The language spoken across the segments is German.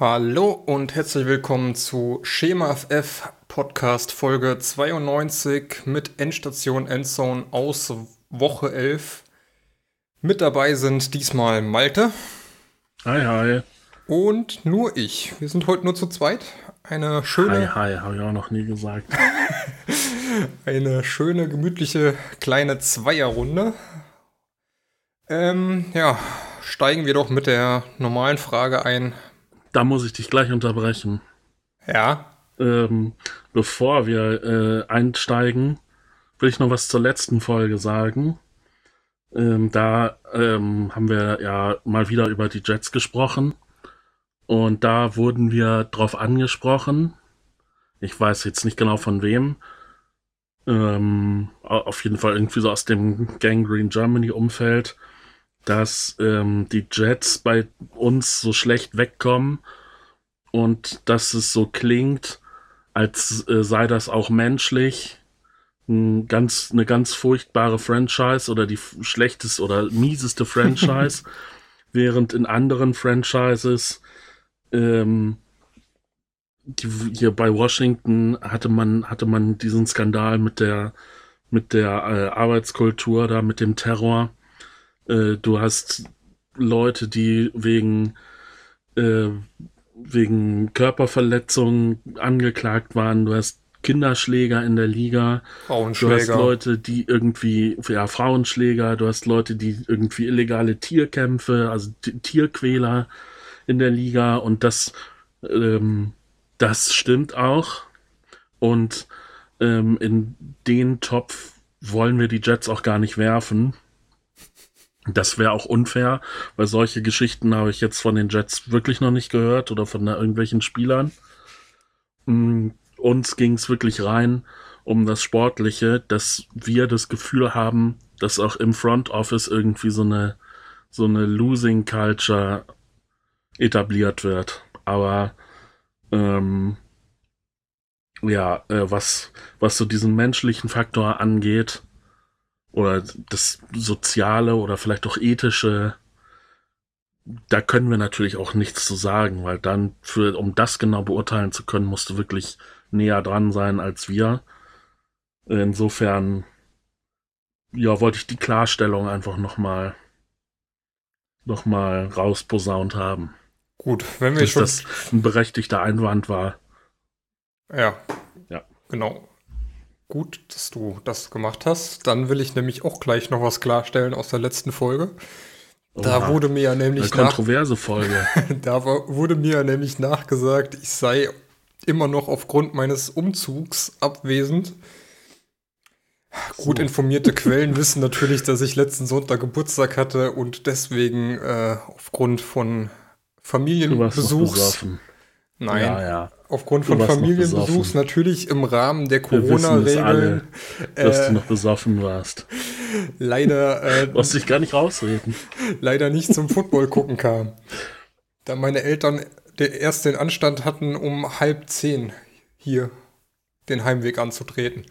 Hallo und herzlich willkommen zu Schema FF Podcast Folge 92 mit Endstation Endzone aus Woche 11. Mit dabei sind diesmal Malte. Hi, hi. Und nur ich. Wir sind heute nur zu zweit. Eine schöne. Hi, hi, habe ich auch noch nie gesagt. eine schöne, gemütliche kleine Zweierrunde. Ähm, ja, steigen wir doch mit der normalen Frage ein. Da muss ich dich gleich unterbrechen. Ja. Ähm, bevor wir äh, einsteigen, will ich noch was zur letzten Folge sagen. Ähm, da ähm, haben wir ja mal wieder über die Jets gesprochen. Und da wurden wir drauf angesprochen. Ich weiß jetzt nicht genau von wem. Ähm, auf jeden Fall irgendwie so aus dem Gangrene Germany Umfeld dass ähm, die Jets bei uns so schlecht wegkommen und dass es so klingt, als äh, sei das auch menschlich ein ganz, eine ganz furchtbare Franchise oder die schlechteste oder mieseste Franchise, während in anderen Franchises ähm, die, hier bei Washington hatte man hatte man diesen Skandal mit der mit der äh, Arbeitskultur da mit dem Terror äh, du hast Leute, die wegen, äh, wegen Körperverletzungen angeklagt waren. Du hast Kinderschläger in der Liga. Frauenschläger. Du hast Leute, die irgendwie, ja, Frauenschläger. Du hast Leute, die irgendwie illegale Tierkämpfe, also Tierquäler in der Liga. Und das, ähm, das stimmt auch. Und ähm, in den Topf wollen wir die Jets auch gar nicht werfen. Das wäre auch unfair, weil solche Geschichten habe ich jetzt von den Jets wirklich noch nicht gehört oder von irgendwelchen Spielern. Mm, uns ging es wirklich rein um das Sportliche, dass wir das Gefühl haben, dass auch im Front Office irgendwie so eine so eine Losing Culture etabliert wird. Aber ähm, ja, äh, was was so diesen menschlichen Faktor angeht, oder das Soziale oder vielleicht auch Ethische, da können wir natürlich auch nichts zu sagen, weil dann, für, um das genau beurteilen zu können, musst du wirklich näher dran sein als wir. Insofern, ja, wollte ich die Klarstellung einfach nochmal noch mal rausposaunt haben. Gut, wenn wir dass schon. das ein berechtigter Einwand war. Ja. Ja. Genau. Gut, dass du das gemacht hast. Dann will ich nämlich auch gleich noch was klarstellen aus der letzten Folge. Da Oha, wurde mir ja nämlich eine kontroverse Folge. da wurde mir ja nämlich nachgesagt, ich sei immer noch aufgrund meines Umzugs abwesend. Gut informierte Quellen wissen natürlich, dass ich letzten Sonntag Geburtstag hatte und deswegen äh, aufgrund von Familienbesuchs. Nein, ja, ja. Aufgrund von Familienbesuchs natürlich im Rahmen der Corona-Regeln. Dass äh, du noch besoffen warst. Leider. Äh, du dich gar nicht rausreden. Leider nicht zum Football gucken kam. Da meine Eltern erst den Anstand hatten, um halb zehn hier den Heimweg anzutreten.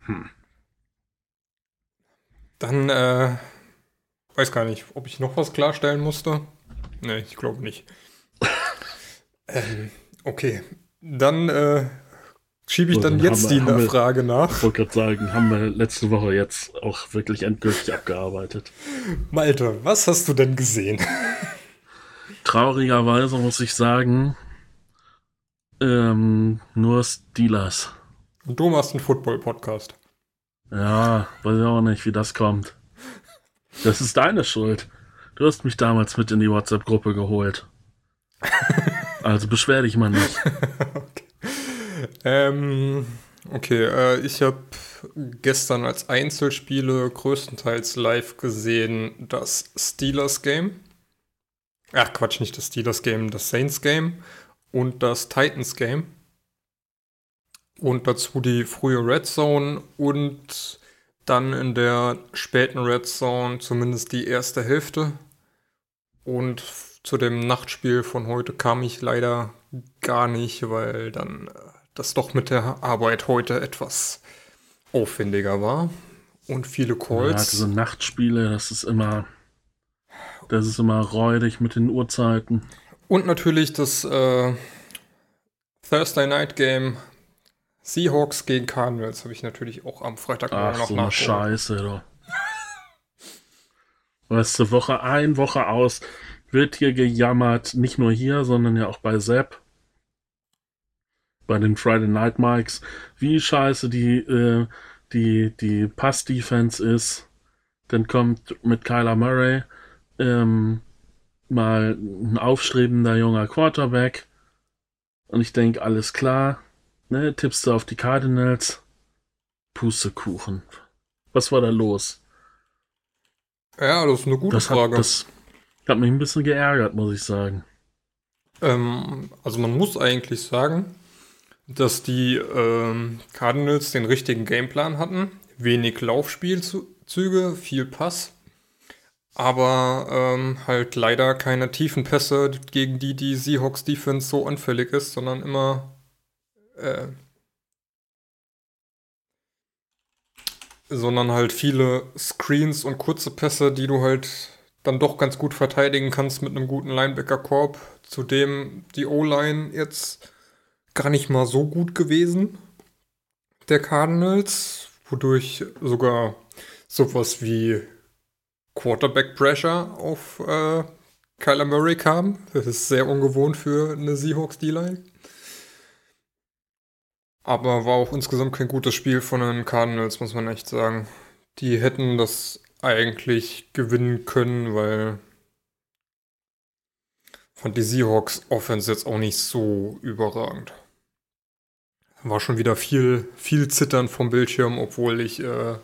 Hm. Dann, äh, weiß gar nicht, ob ich noch was klarstellen musste. Nee, ich glaube nicht. Ähm, okay, dann äh, schiebe ich so, dann, dann, jetzt die wir, Frage nach. Ich wollte gerade sagen, haben wir letzte Woche jetzt auch wirklich endgültig abgearbeitet. Malte, was hast du denn gesehen? Traurigerweise muss ich sagen, ähm, nur Steelers. Und du machst einen Football-Podcast. Ja, weiß ich auch nicht, wie das kommt. Das ist deine Schuld. Du hast mich damals mit in die WhatsApp-Gruppe geholt. Also beschwer dich mal nicht. okay. Ähm, okay, äh, ich habe gestern als Einzelspiele größtenteils live gesehen das Steelers Game. Ach Quatsch, nicht das Steelers Game, das Saints Game und das Titans Game. Und dazu die frühe Red Zone und dann in der späten Red Zone zumindest die erste Hälfte. Und zu dem Nachtspiel von heute kam ich leider gar nicht, weil dann äh, das doch mit der Arbeit heute etwas aufwendiger war und viele Calls. Ja, diese Nachtspiele, das ist immer, das ist immer räudig mit den Uhrzeiten. Und natürlich das äh, Thursday Night Game Seahawks gegen Cardinals habe ich natürlich auch am Freitag Ach, noch so eine Scheiße, doch. Weißt du, Woche ein, Woche aus wird hier gejammert, nicht nur hier, sondern ja auch bei Sepp, bei den Friday Night Mikes, wie scheiße die, äh, die, die Pass-Defense ist. Dann kommt mit Kyler Murray ähm, mal ein aufstrebender junger Quarterback. Und ich denke, alles klar. Ne, tippst du auf die Cardinals? Pustekuchen. Was war da los? Ja, das ist eine gute das Frage. Hat, das hat mich ein bisschen geärgert, muss ich sagen. Ähm, also man muss eigentlich sagen, dass die ähm, Cardinals den richtigen Gameplan hatten. Wenig Laufspielzüge, viel Pass. Aber ähm, halt leider keine tiefen Pässe, gegen die die Seahawks Defense so anfällig ist, sondern immer äh, sondern halt viele Screens und kurze Pässe, die du halt dann doch ganz gut verteidigen kannst mit einem guten Linebacker-Korb. Zudem die O-Line jetzt gar nicht mal so gut gewesen, der Cardinals, wodurch sogar sowas wie Quarterback Pressure auf äh, Kyler Murray kam. Das ist sehr ungewohnt für eine Seahawks D-Line. Aber war auch insgesamt kein gutes Spiel von den Cardinals, muss man echt sagen. Die hätten das eigentlich gewinnen können, weil fand die Seahawks Offense jetzt auch nicht so überragend. War schon wieder viel, viel Zittern vom Bildschirm, obwohl ich äh,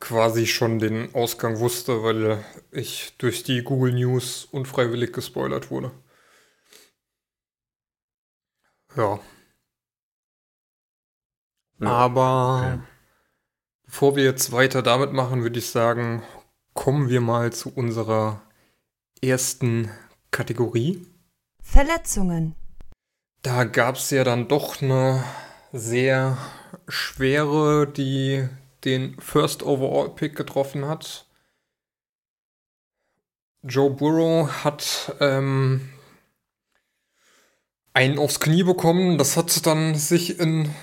quasi schon den Ausgang wusste, weil ich durch die Google News unfreiwillig gespoilert wurde. Ja. ja. Aber okay. Bevor wir jetzt weiter damit machen, würde ich sagen, kommen wir mal zu unserer ersten Kategorie. Verletzungen. Da gab es ja dann doch eine sehr schwere, die den First Overall Pick getroffen hat. Joe Burrow hat ähm, einen aufs Knie bekommen. Das hat dann sich in.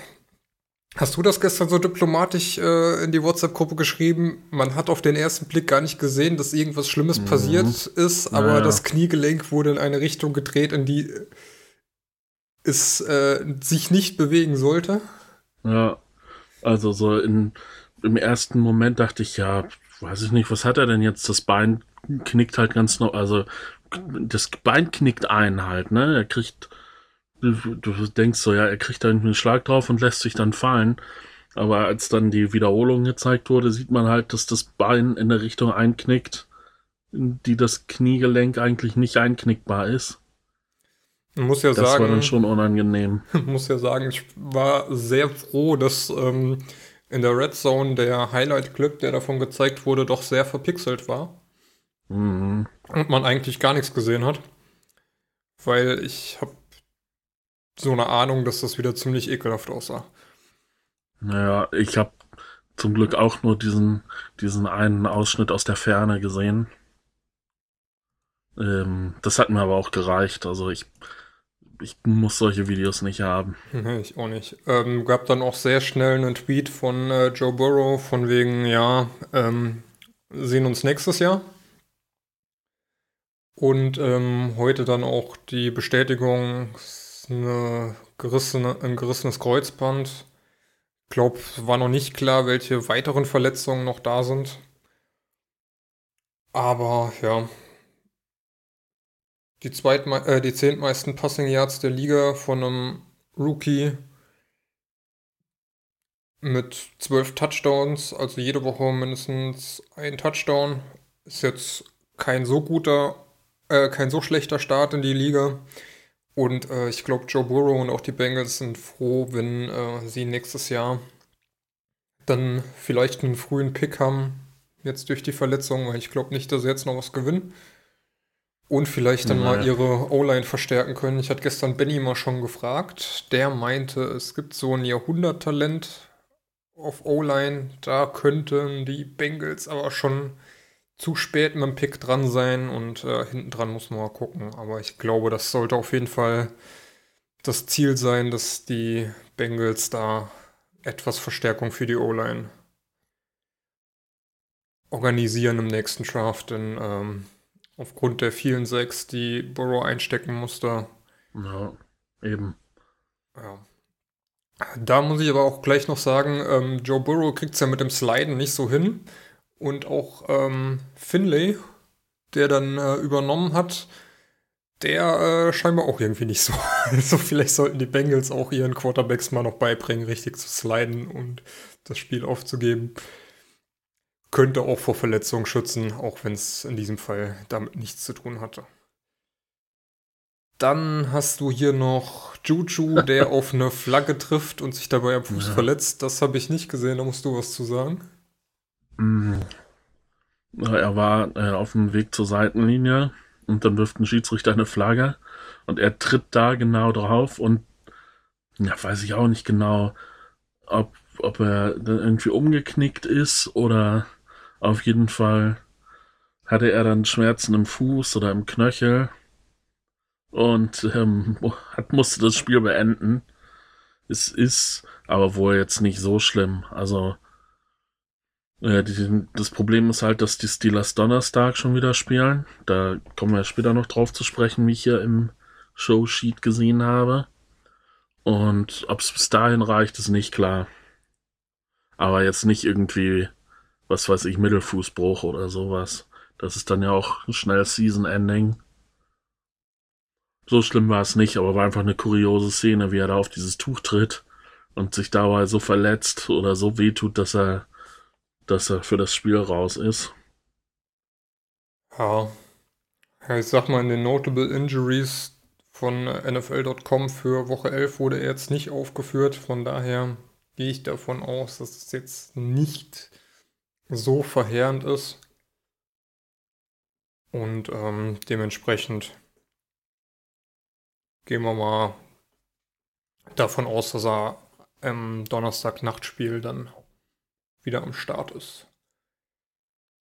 Hast du das gestern so diplomatisch äh, in die WhatsApp-Gruppe geschrieben? Man hat auf den ersten Blick gar nicht gesehen, dass irgendwas Schlimmes mhm. passiert ist, aber ja. das Kniegelenk wurde in eine Richtung gedreht, in die es äh, sich nicht bewegen sollte. Ja, also so in im ersten Moment dachte ich, ja, weiß ich nicht, was hat er denn jetzt? Das Bein knickt halt ganz noch, also das Bein knickt ein halt, ne? Er kriegt, du, denkst so, ja, er kriegt da einen Schlag drauf und lässt sich dann fallen. Aber als dann die Wiederholung gezeigt wurde, sieht man halt, dass das Bein in der Richtung einknickt, die das Kniegelenk eigentlich nicht einknickbar ist. Muss ja das sagen. war dann schon unangenehm. Ich muss ja sagen, ich war sehr froh, dass ähm, in der Red Zone der Highlight-Clip, der davon gezeigt wurde, doch sehr verpixelt war. Mhm. Und man eigentlich gar nichts gesehen hat. Weil ich habe so eine Ahnung, dass das wieder ziemlich ekelhaft aussah. Naja, ich habe zum Glück auch nur diesen, diesen einen Ausschnitt aus der Ferne gesehen. Ähm, das hat mir aber auch gereicht. Also ich ich muss solche Videos nicht haben. Nee, ich auch nicht. Ähm, gab dann auch sehr schnell einen Tweet von äh, Joe Burrow von wegen, ja, ähm, sehen uns nächstes Jahr. Und ähm, heute dann auch die Bestätigung, eine gerissene, ein gerissenes Kreuzband. Ich glaube, war noch nicht klar, welche weiteren Verletzungen noch da sind. Aber ja, die, äh, die zehntmeisten Passing Yards der Liga von einem Rookie mit zwölf Touchdowns, also jede Woche mindestens ein Touchdown. Ist jetzt kein so guter, äh, kein so schlechter Start in die Liga. Und äh, ich glaube, Joe Burrow und auch die Bengals sind froh, wenn äh, sie nächstes Jahr dann vielleicht einen frühen Pick haben, jetzt durch die Verletzung, weil ich glaube nicht, dass sie jetzt noch was gewinnen. Und vielleicht dann naja. mal ihre O-Line verstärken können. Ich hatte gestern Benny mal schon gefragt. Der meinte, es gibt so ein Jahrhunderttalent auf O-Line. Da könnten die Bengals aber schon zu spät mit dem Pick dran sein und äh, hinten dran muss man mal gucken. Aber ich glaube, das sollte auf jeden Fall das Ziel sein, dass die Bengals da etwas Verstärkung für die O-Line organisieren im nächsten Draft, denn ähm, aufgrund der vielen Sechs, die Burrow einstecken musste. Ja, eben. Ja. Da muss ich aber auch gleich noch sagen, ähm, Joe Burrow kriegt es ja mit dem Sliden nicht so hin. Und auch ähm, Finlay, der dann äh, übernommen hat, der äh, scheinbar auch irgendwie nicht so. Also vielleicht sollten die Bengals auch ihren Quarterbacks mal noch beibringen, richtig zu sliden und das Spiel aufzugeben. Könnte auch vor Verletzungen schützen, auch wenn es in diesem Fall damit nichts zu tun hatte. Dann hast du hier noch Juju, der auf eine Flagge trifft und sich dabei am Fuß ja. verletzt. Das habe ich nicht gesehen, da musst du was zu sagen. Mm. Er war äh, auf dem Weg zur Seitenlinie und dann wirft ein Schiedsrichter eine Flagge und er tritt da genau drauf und ja, weiß ich auch nicht genau, ob, ob er dann irgendwie umgeknickt ist oder auf jeden Fall hatte er dann Schmerzen im Fuß oder im Knöchel und ähm, hat, musste das Spiel beenden. Es ist aber wohl jetzt nicht so schlimm. Also äh, die, das Problem ist halt, dass die Steelers Donnerstag schon wieder spielen. Da kommen wir später noch drauf zu sprechen, wie ich hier im Showsheet gesehen habe. Und ob es bis dahin reicht, ist nicht klar. Aber jetzt nicht irgendwie, was weiß ich, Mittelfußbruch oder sowas. Das ist dann ja auch schnell Season-Ending. So schlimm war es nicht, aber war einfach eine kuriose Szene, wie er da auf dieses Tuch tritt und sich dabei so verletzt oder so wehtut, dass er dass er für das Spiel raus ist. Ja. ja ich sag mal, in den Notable Injuries von NFL.com für Woche 11 wurde er jetzt nicht aufgeführt. Von daher gehe ich davon aus, dass es jetzt nicht so verheerend ist. Und ähm, dementsprechend gehen wir mal davon aus, dass er am Donnerstag Nachtspiel dann wieder am Start ist.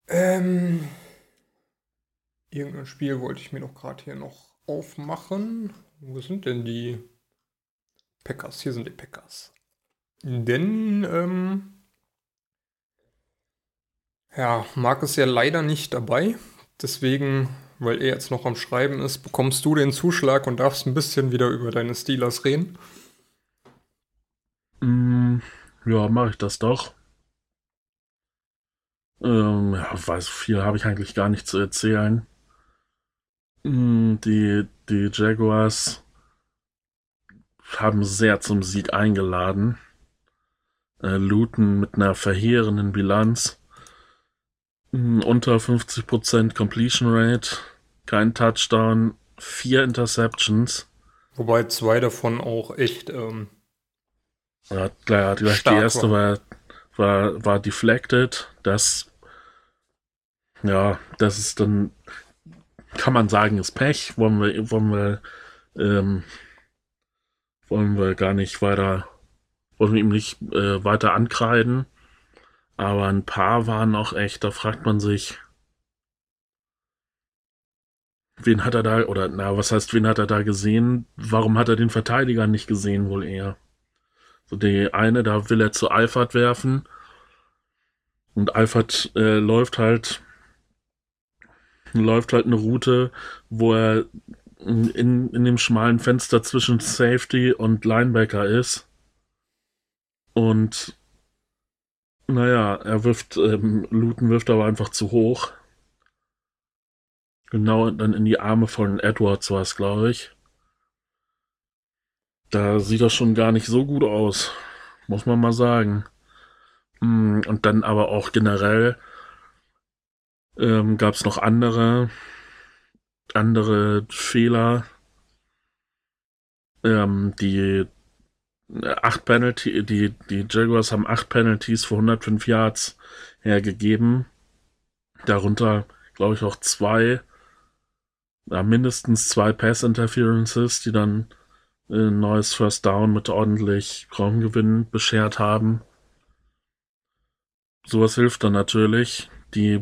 Ähm, irgendein Spiel wollte ich mir noch gerade hier noch aufmachen. Wo sind denn die Packers? Hier sind die Packers. Denn, ähm, ja, Marc ist ja leider nicht dabei. Deswegen, weil er jetzt noch am Schreiben ist, bekommst du den Zuschlag und darfst ein bisschen wieder über deine Steelers reden. Mm, ja, mache ich das doch. Ähm, ja, weiß viel habe ich eigentlich gar nicht zu erzählen. Hm, die, die Jaguars haben sehr zum Sieg eingeladen. Äh, Luton mit einer verheerenden Bilanz. Hm, unter 50% Completion Rate, kein Touchdown, vier Interceptions. Wobei zwei davon auch echt. Ähm, ja, klar, die, die erste war war, war deflected. Das, ja, das ist dann, kann man sagen, ist Pech. Wollen wir, wollen wir, ähm, wollen wir gar nicht weiter, wollen wir ihm nicht äh, weiter ankreiden. Aber ein paar waren auch echt, da fragt man sich, wen hat er da, oder na, was heißt, wen hat er da gesehen? Warum hat er den Verteidiger nicht gesehen, wohl eher? So die eine, da will er zu Alfred werfen. Und Alfred äh, läuft halt läuft halt eine Route, wo er in, in dem schmalen Fenster zwischen Safety und Linebacker ist. Und naja, er wirft, ähm, Luton wirft aber einfach zu hoch. Genau dann in die Arme von Edwards war es, glaube ich. Da sieht das schon gar nicht so gut aus. Muss man mal sagen. Mm, und dann aber auch generell ähm, gab es noch andere, andere Fehler. Ähm, die äh, acht Penalty, die, die Jaguars haben acht Penalties für 105 Yards hergegeben. Darunter, glaube ich, auch zwei, ja, mindestens zwei Pass Interferences, die dann ein neues First Down mit ordentlich Raumgewinn beschert haben. Sowas hilft dann natürlich. Die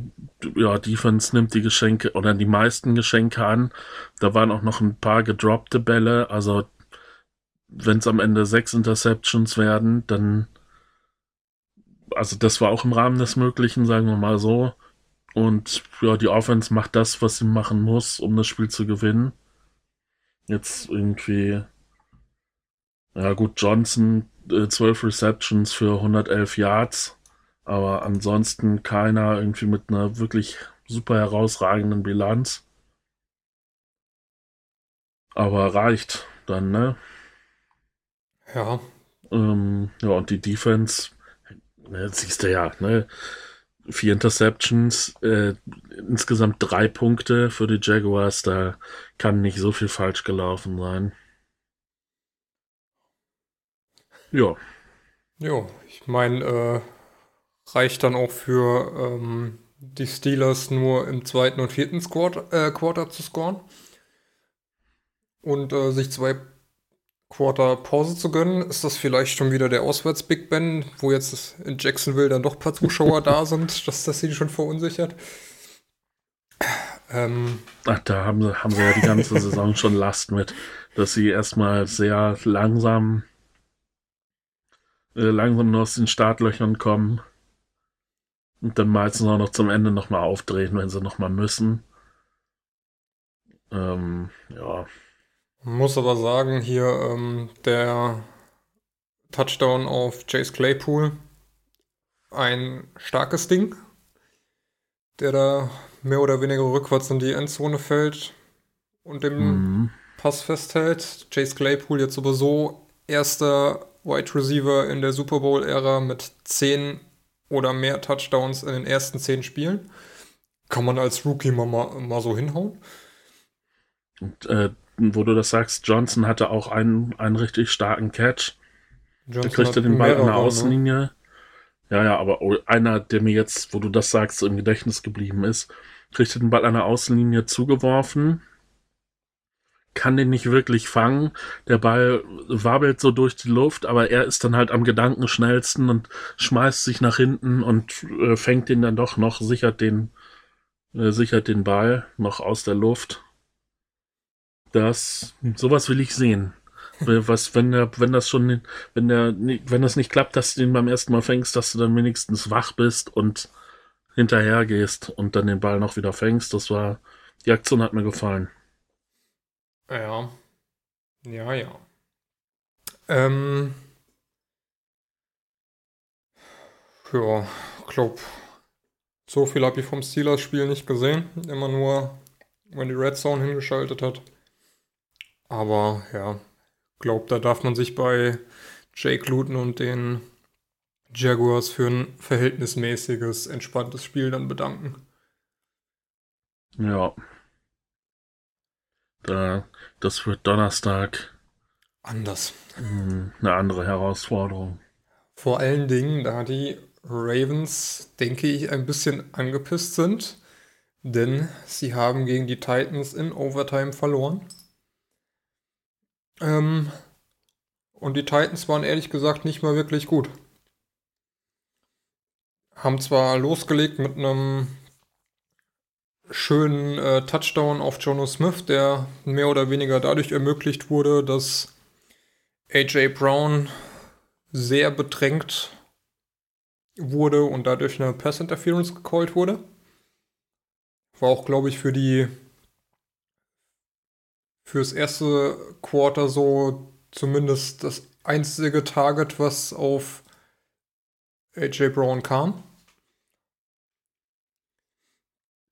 ja, Defense nimmt die Geschenke oder die meisten Geschenke an. Da waren auch noch ein paar gedroppte Bälle. Also wenn es am Ende sechs Interceptions werden, dann also das war auch im Rahmen des Möglichen, sagen wir mal so. Und ja, die Offense macht das, was sie machen muss, um das Spiel zu gewinnen. Jetzt irgendwie, ja gut, Johnson äh, 12 Receptions für 111 Yards, aber ansonsten keiner irgendwie mit einer wirklich super herausragenden Bilanz. Aber reicht dann, ne? Ja. Ähm, ja, und die Defense, ne, siehst du ja, ne? Vier Interceptions, äh, insgesamt drei Punkte für die Jaguars, da kann nicht so viel falsch gelaufen sein. Ja. Ja, ich meine, äh, reicht dann auch für ähm, die Steelers nur im zweiten und vierten Squad, äh, Quarter zu scoren und äh, sich zwei Quarter Pause zu gönnen. Ist das vielleicht schon wieder der Auswärts-Big Ben, wo jetzt in Jacksonville dann doch ein paar Zuschauer da sind, dass das sie schon verunsichert? Ähm, Ach, da haben sie, haben sie ja die ganze Saison schon Last mit, dass sie erstmal sehr langsam, langsam nur aus den Startlöchern kommen und dann meistens auch noch zum Ende nochmal aufdrehen, wenn sie nochmal müssen. Ähm, ja. Muss aber sagen, hier ähm, der Touchdown auf Chase Claypool, ein starkes Ding, der da mehr oder weniger rückwärts in die Endzone fällt und den mhm. Pass festhält. Chase Claypool jetzt sowieso erster Wide Receiver in der Super Bowl-Ära mit 10 oder mehr Touchdowns in den ersten 10 Spielen. Kann man als Rookie mal, mal so hinhauen. Und äh, wo du das sagst, Johnson hatte auch einen, einen richtig starken Catch. Johnson er kriegte den Ball an der ne? Außenlinie. Ne? Ja, ja, aber einer, der mir jetzt, wo du das sagst, im Gedächtnis geblieben ist, kriegte den Ball an der Außenlinie zugeworfen, kann den nicht wirklich fangen. Der Ball wabbelt so durch die Luft, aber er ist dann halt am gedankenschnellsten und schmeißt sich nach hinten und äh, fängt den dann doch noch, sichert den, äh, sichert den Ball noch aus der Luft. Das, sowas will ich sehen. Was, wenn der, wenn das schon, wenn der, wenn das nicht klappt, dass du den beim ersten Mal fängst, dass du dann wenigstens wach bist und hinterher gehst und dann den Ball noch wieder fängst. Das war, die Aktion hat mir gefallen. Ja. Ja, ja. Ähm. Ja, glaub, so viel habe ich vom Steelers-Spiel nicht gesehen. Immer nur, wenn die Red Zone hingeschaltet hat. Aber ja, glaube, da darf man sich bei Jake Luton und den Jaguars für ein verhältnismäßiges, entspanntes Spiel dann bedanken. Ja. Da, das wird Donnerstag. Anders. Hm, eine andere Herausforderung. Vor allen Dingen, da die Ravens, denke ich, ein bisschen angepisst sind, denn sie haben gegen die Titans in Overtime verloren. Ähm, und die Titans waren ehrlich gesagt nicht mal wirklich gut. Haben zwar losgelegt mit einem schönen äh, Touchdown auf Jono Smith, der mehr oder weniger dadurch ermöglicht wurde, dass AJ Brown sehr bedrängt wurde und dadurch eine Pass Interference gecallt wurde. War auch, glaube ich, für die fürs erste Quarter so zumindest das einzige Target, was auf AJ Brown kam.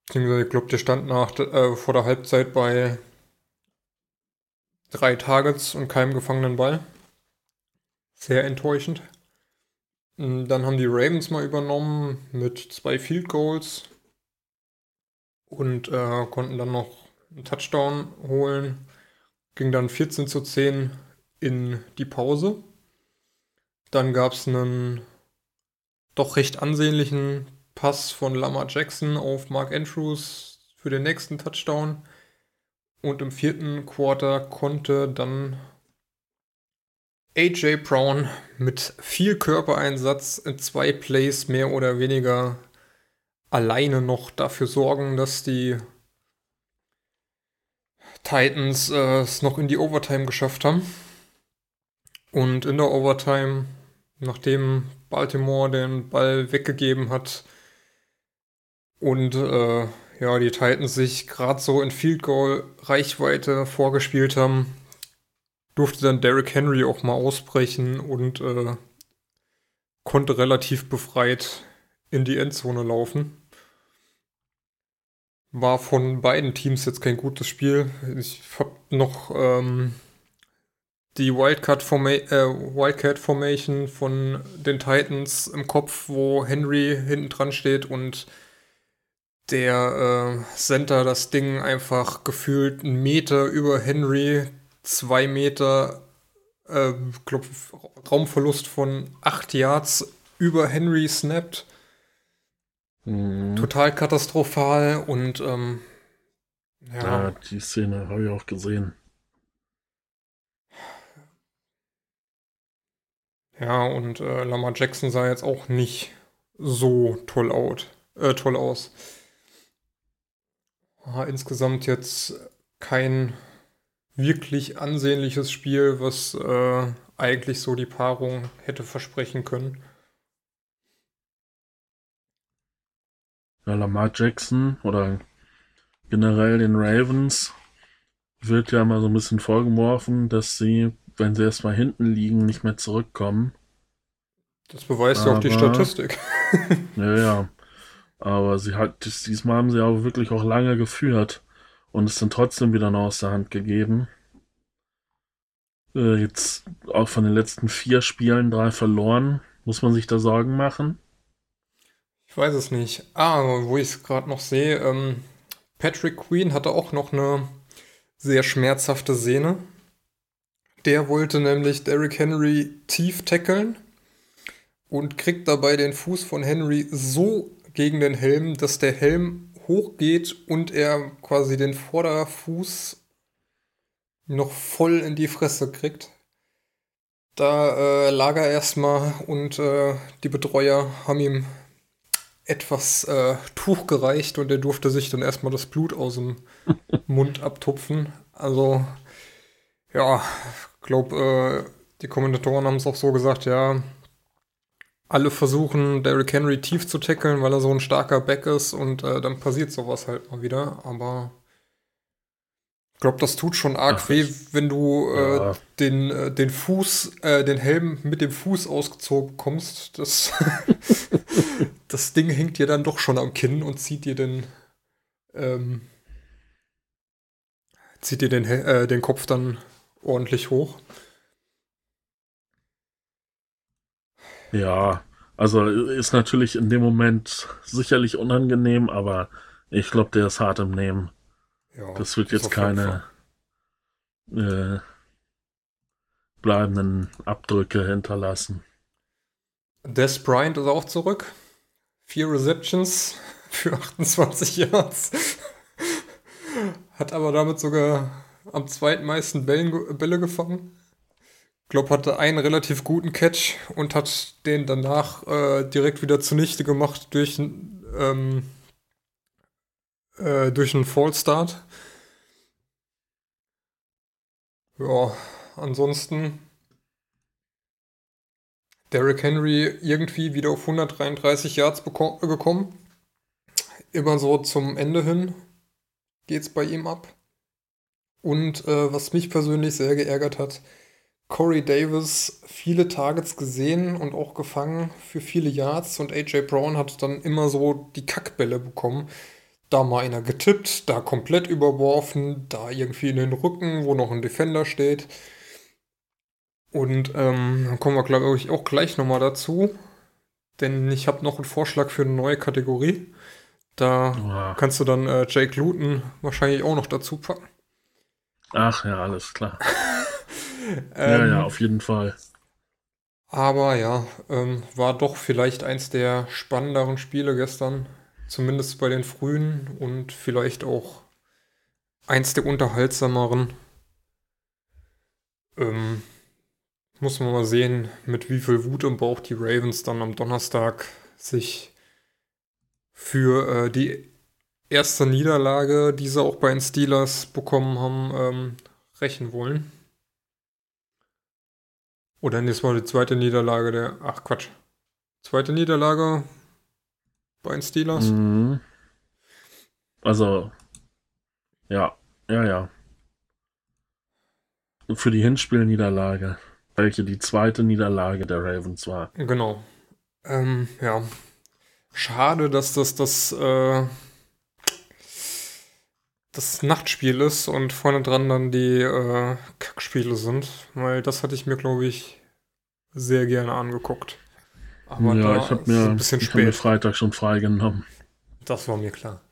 Beziehungsweise, ich glaube, der stand nach, äh, vor der Halbzeit bei drei Targets und keinem gefangenen Ball. Sehr enttäuschend. Dann haben die Ravens mal übernommen mit zwei Field Goals und äh, konnten dann noch einen Touchdown holen. Ging dann 14 zu 10 in die Pause. Dann gab es einen doch recht ansehnlichen Pass von Lamar Jackson auf Mark Andrews für den nächsten Touchdown. Und im vierten Quarter konnte dann AJ Brown mit viel Körpereinsatz in zwei Plays mehr oder weniger alleine noch dafür sorgen, dass die Titans äh, es noch in die Overtime geschafft haben. Und in der Overtime, nachdem Baltimore den Ball weggegeben hat und äh, ja, die Titans sich gerade so in Field Goal Reichweite vorgespielt haben, durfte dann Derrick Henry auch mal ausbrechen und äh, konnte relativ befreit in die Endzone laufen. War von beiden Teams jetzt kein gutes Spiel. Ich habe noch ähm, die Wildcat, Forma äh, Wildcat Formation von den Titans im Kopf, wo Henry hinten dran steht und der äh, Center das Ding einfach gefühlt einen Meter über Henry, zwei Meter, äh, glaub, Raumverlust von acht Yards über Henry snappt. Mhm. Total katastrophal und ähm, ja. ja. Die Szene habe ich auch gesehen. Ja, und äh, Lamar Jackson sah jetzt auch nicht so toll, out, äh, toll aus. Insgesamt jetzt kein wirklich ansehnliches Spiel, was äh, eigentlich so die Paarung hätte versprechen können. Ja, Lamar Jackson oder generell den Ravens wird ja mal so ein bisschen vorgeworfen, dass sie, wenn sie erstmal hinten liegen, nicht mehr zurückkommen. Das beweist ja auch die Statistik. ja, ja. Aber sie hat, diesmal haben sie aber wirklich auch lange geführt und es dann trotzdem wieder noch aus der Hand gegeben. Äh, jetzt auch von den letzten vier Spielen drei verloren. Muss man sich da Sorgen machen? Ich weiß es nicht. Ah, wo ich es gerade noch sehe, ähm, Patrick Queen hatte auch noch eine sehr schmerzhafte Szene. Der wollte nämlich Derrick Henry tief tackeln und kriegt dabei den Fuß von Henry so gegen den Helm, dass der Helm hochgeht und er quasi den Vorderfuß noch voll in die Fresse kriegt. Da äh, lag er erstmal und äh, die Betreuer haben ihm etwas äh, Tuch gereicht und er durfte sich dann erstmal das Blut aus dem Mund abtupfen. Also, ja, ich glaube, äh, die Kommentatoren haben es auch so gesagt, ja, alle versuchen, Derrick Henry tief zu tackeln, weil er so ein starker Back ist und äh, dann passiert sowas halt mal wieder. Aber ich glaube, das tut schon arg Ach, weh, wenn du äh, ja. den, äh, den Fuß, äh, den Helm mit dem Fuß ausgezogen kommst. Das, das Ding hängt dir dann doch schon am Kinn und zieht dir den, ähm, zieht dir den, äh, den Kopf dann ordentlich hoch. Ja, also ist natürlich in dem Moment sicherlich unangenehm, aber ich glaube, der ist hart im Nehmen. Ja, das wird jetzt keine äh, bleibenden Abdrücke hinterlassen. Des Bryant ist auch zurück. Vier Receptions für 28 Yards. Hat aber damit sogar am zweitmeisten Bällen, Bälle gefangen. Klopp hatte einen relativ guten Catch und hat den danach äh, direkt wieder zunichte gemacht durch, ähm, äh, durch einen Fallstart. Ja, ansonsten Derrick Henry irgendwie wieder auf 133 Yards gekommen. Immer so zum Ende hin geht's bei ihm ab. Und äh, was mich persönlich sehr geärgert hat, Corey Davis viele Targets gesehen und auch gefangen für viele Yards und AJ Brown hat dann immer so die Kackbälle bekommen. Da mal einer getippt, da komplett überworfen, da irgendwie in den Rücken, wo noch ein Defender steht. Und ähm, dann kommen wir, glaube ich, auch gleich nochmal dazu. Denn ich habe noch einen Vorschlag für eine neue Kategorie. Da ja. kannst du dann äh, Jake Luton wahrscheinlich auch noch dazu packen. Ach ja, alles klar. ja, ja, ähm, auf jeden Fall. Aber ja, ähm, war doch vielleicht eins der spannenderen Spiele gestern. Zumindest bei den frühen und vielleicht auch eins der unterhaltsameren. Ähm, muss man mal sehen, mit wie viel Wut im Bauch die Ravens dann am Donnerstag sich für äh, die erste Niederlage, die sie auch bei den Steelers bekommen haben, ähm, rächen wollen. Oder nee, das war die zweite Niederlage der. Ach Quatsch. Zweite Niederlage bei den Steelers. Mhm. Also, ja, ja, ja. Für die Hinspielniederlage, welche die zweite Niederlage der Ravens war. Genau. Ähm, ja. Schade, dass das das, äh, das Nachtspiel ist und vorne dran dann die äh, Kackspiele sind, weil das hatte ich mir, glaube ich, sehr gerne angeguckt. Aber ja, ich habe mir, ein bisschen ich spät. mir Freitag schon freigenommen. Das war mir klar.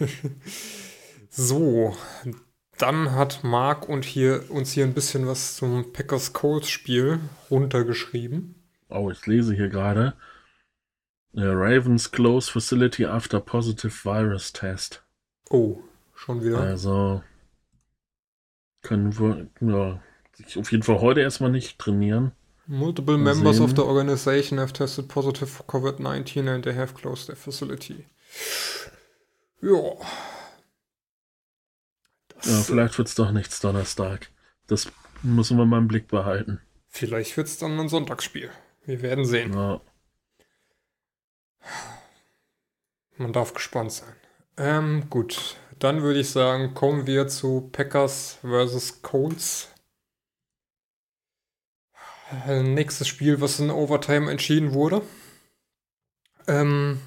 so, dann hat Marc und hier, uns hier ein bisschen was zum Packers Colts Spiel runtergeschrieben. Oh, ich lese hier gerade. Ravens close facility after positive virus test. Oh, schon wieder. Also können wir ja, sich auf jeden Fall heute erstmal nicht trainieren. Multiple members of the organization have tested positive for COVID-19 and they have closed their facility. Ja. Das, ja, vielleicht wird es doch nichts Donnerstag. Das müssen wir mal im Blick behalten. Vielleicht wird es dann ein Sonntagsspiel. Wir werden sehen. Ja. Man darf gespannt sein. Ähm, gut, dann würde ich sagen, kommen wir zu Packers vs. Colts. Nächstes Spiel, was in Overtime entschieden wurde. Ähm,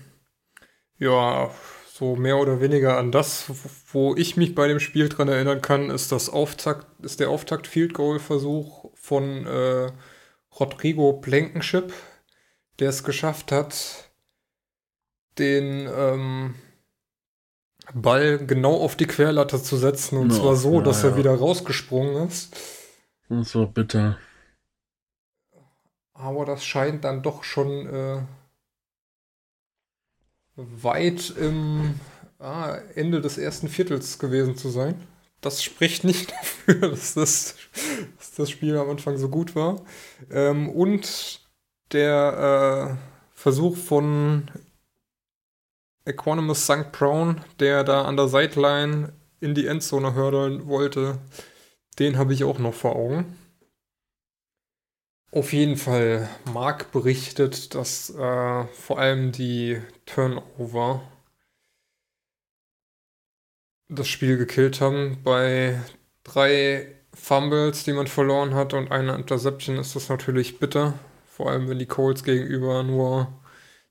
ja, so mehr oder weniger an das, wo ich mich bei dem Spiel dran erinnern kann, ist das Auftakt, ist der Auftakt Field Goal Versuch von äh, Rodrigo Blankenship, der es geschafft hat, den ähm, Ball genau auf die Querlatte zu setzen und no, zwar so, ja, dass er wieder rausgesprungen ist. Das war bitter. Aber das scheint dann doch schon äh, weit im ah, Ende des ersten Viertels gewesen zu sein. Das spricht nicht dafür, dass das, dass das Spiel am Anfang so gut war. Ähm, und der äh, Versuch von Equanimous St. Brown, der da an der Sideline in die Endzone hördeln wollte, den habe ich auch noch vor Augen. Auf jeden Fall, Mark berichtet, dass äh, vor allem die Turnover das Spiel gekillt haben. Bei drei Fumbles, die man verloren hat und einer Interception ist das natürlich bitter. Vor allem, wenn die Colts gegenüber nur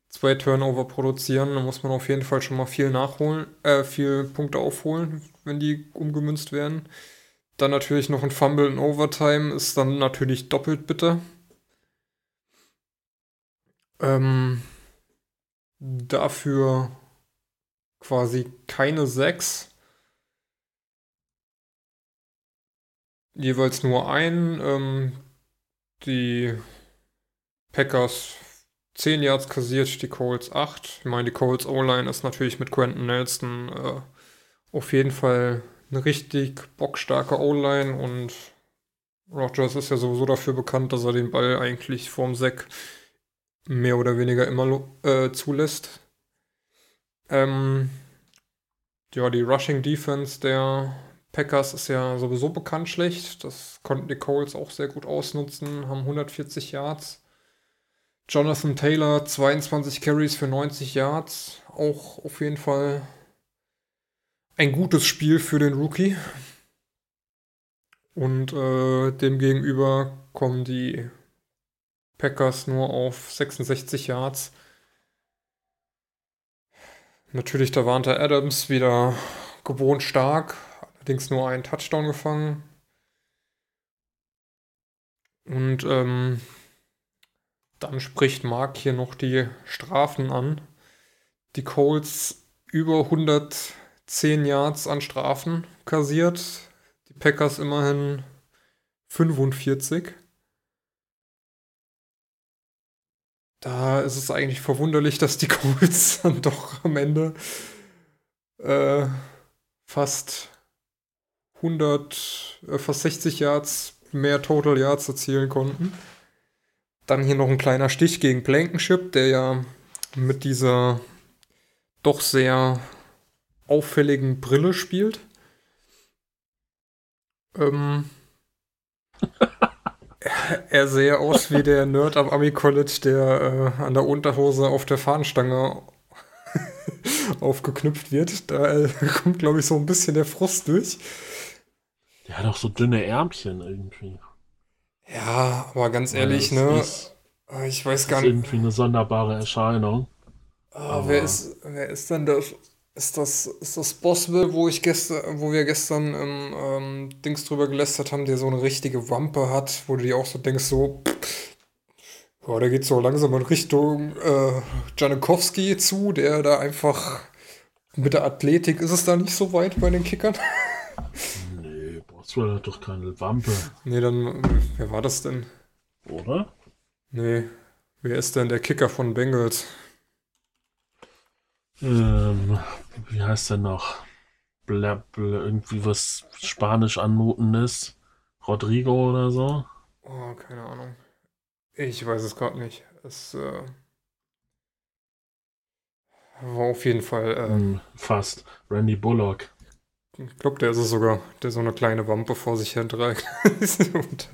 zwei Turnover produzieren, dann muss man auf jeden Fall schon mal viel nachholen, äh, viel Punkte aufholen, wenn die umgemünzt werden. Dann natürlich noch ein Fumble in Overtime ist dann natürlich doppelt bitter. Ähm, dafür quasi keine sechs. Jeweils nur ein. Ähm, die Packers 10 Yards kassiert, die Colts 8. Ich meine, die Colts O-Line ist natürlich mit Quentin Nelson äh, auf jeden Fall eine richtig bockstarke O-Line und Rogers ist ja sowieso dafür bekannt, dass er den Ball eigentlich vorm Sack mehr oder weniger immer äh, zulässt. Ähm, ja, die Rushing Defense der Packers ist ja sowieso bekannt schlecht. Das konnten die Coles auch sehr gut ausnutzen, haben 140 Yards. Jonathan Taylor 22 Carries für 90 Yards. Auch auf jeden Fall ein gutes Spiel für den Rookie. Und äh, demgegenüber kommen die Packers nur auf 66 Yards. Natürlich da warnte Adams wieder gewohnt stark, allerdings nur einen Touchdown gefangen. Und ähm, dann spricht Mark hier noch die Strafen an. Die Colts über 110 Yards an Strafen kassiert. Die Packers immerhin 45. Da ist es eigentlich verwunderlich, dass die Colts dann doch am Ende äh, fast 100, äh, fast 60 Yards mehr Total Yards erzielen konnten. Dann hier noch ein kleiner Stich gegen Blankenship, der ja mit dieser doch sehr auffälligen Brille spielt. Ähm, er, sähe aus wie der Nerd am Ami-College, der äh, an der Unterhose auf der Fahnenstange aufgeknüpft wird. Da äh, kommt, glaube ich, so ein bisschen der Frust durch. Der hat auch so dünne Ärmchen irgendwie. Ja, aber ganz ehrlich, Ja, ne? Ist, äh, ich weiß gar nicht. irgendwie eine sonderbare Erscheinung. Ah, wer, ist, wer ist denn das? Ist das, ist das Boswell, wo ich gestern, wo wir gestern im ähm, Dings drüber gelästert haben, der so eine richtige Wampe hat, wo du dir auch so denkst, so, pff, ja, der geht so langsam in Richtung äh, Janikowski zu, der da einfach mit der Athletik ist es da nicht so weit bei den Kickern. Boswell hat doch keine Wampe, nee, dann, äh, wer war das denn? oder? Nee, wer ist denn der Kicker von Bengals? Ähm, wie heißt der noch? Blab, bla, irgendwie was Spanisch anmutendes. Rodrigo oder so. Oh, keine Ahnung. Ich weiß es gerade nicht. Es äh, war auf jeden Fall, äh, Hm, fast. Randy Bullock. Ich glaube, der ist es sogar, der so eine kleine Wampe vor sich hinträgt. Und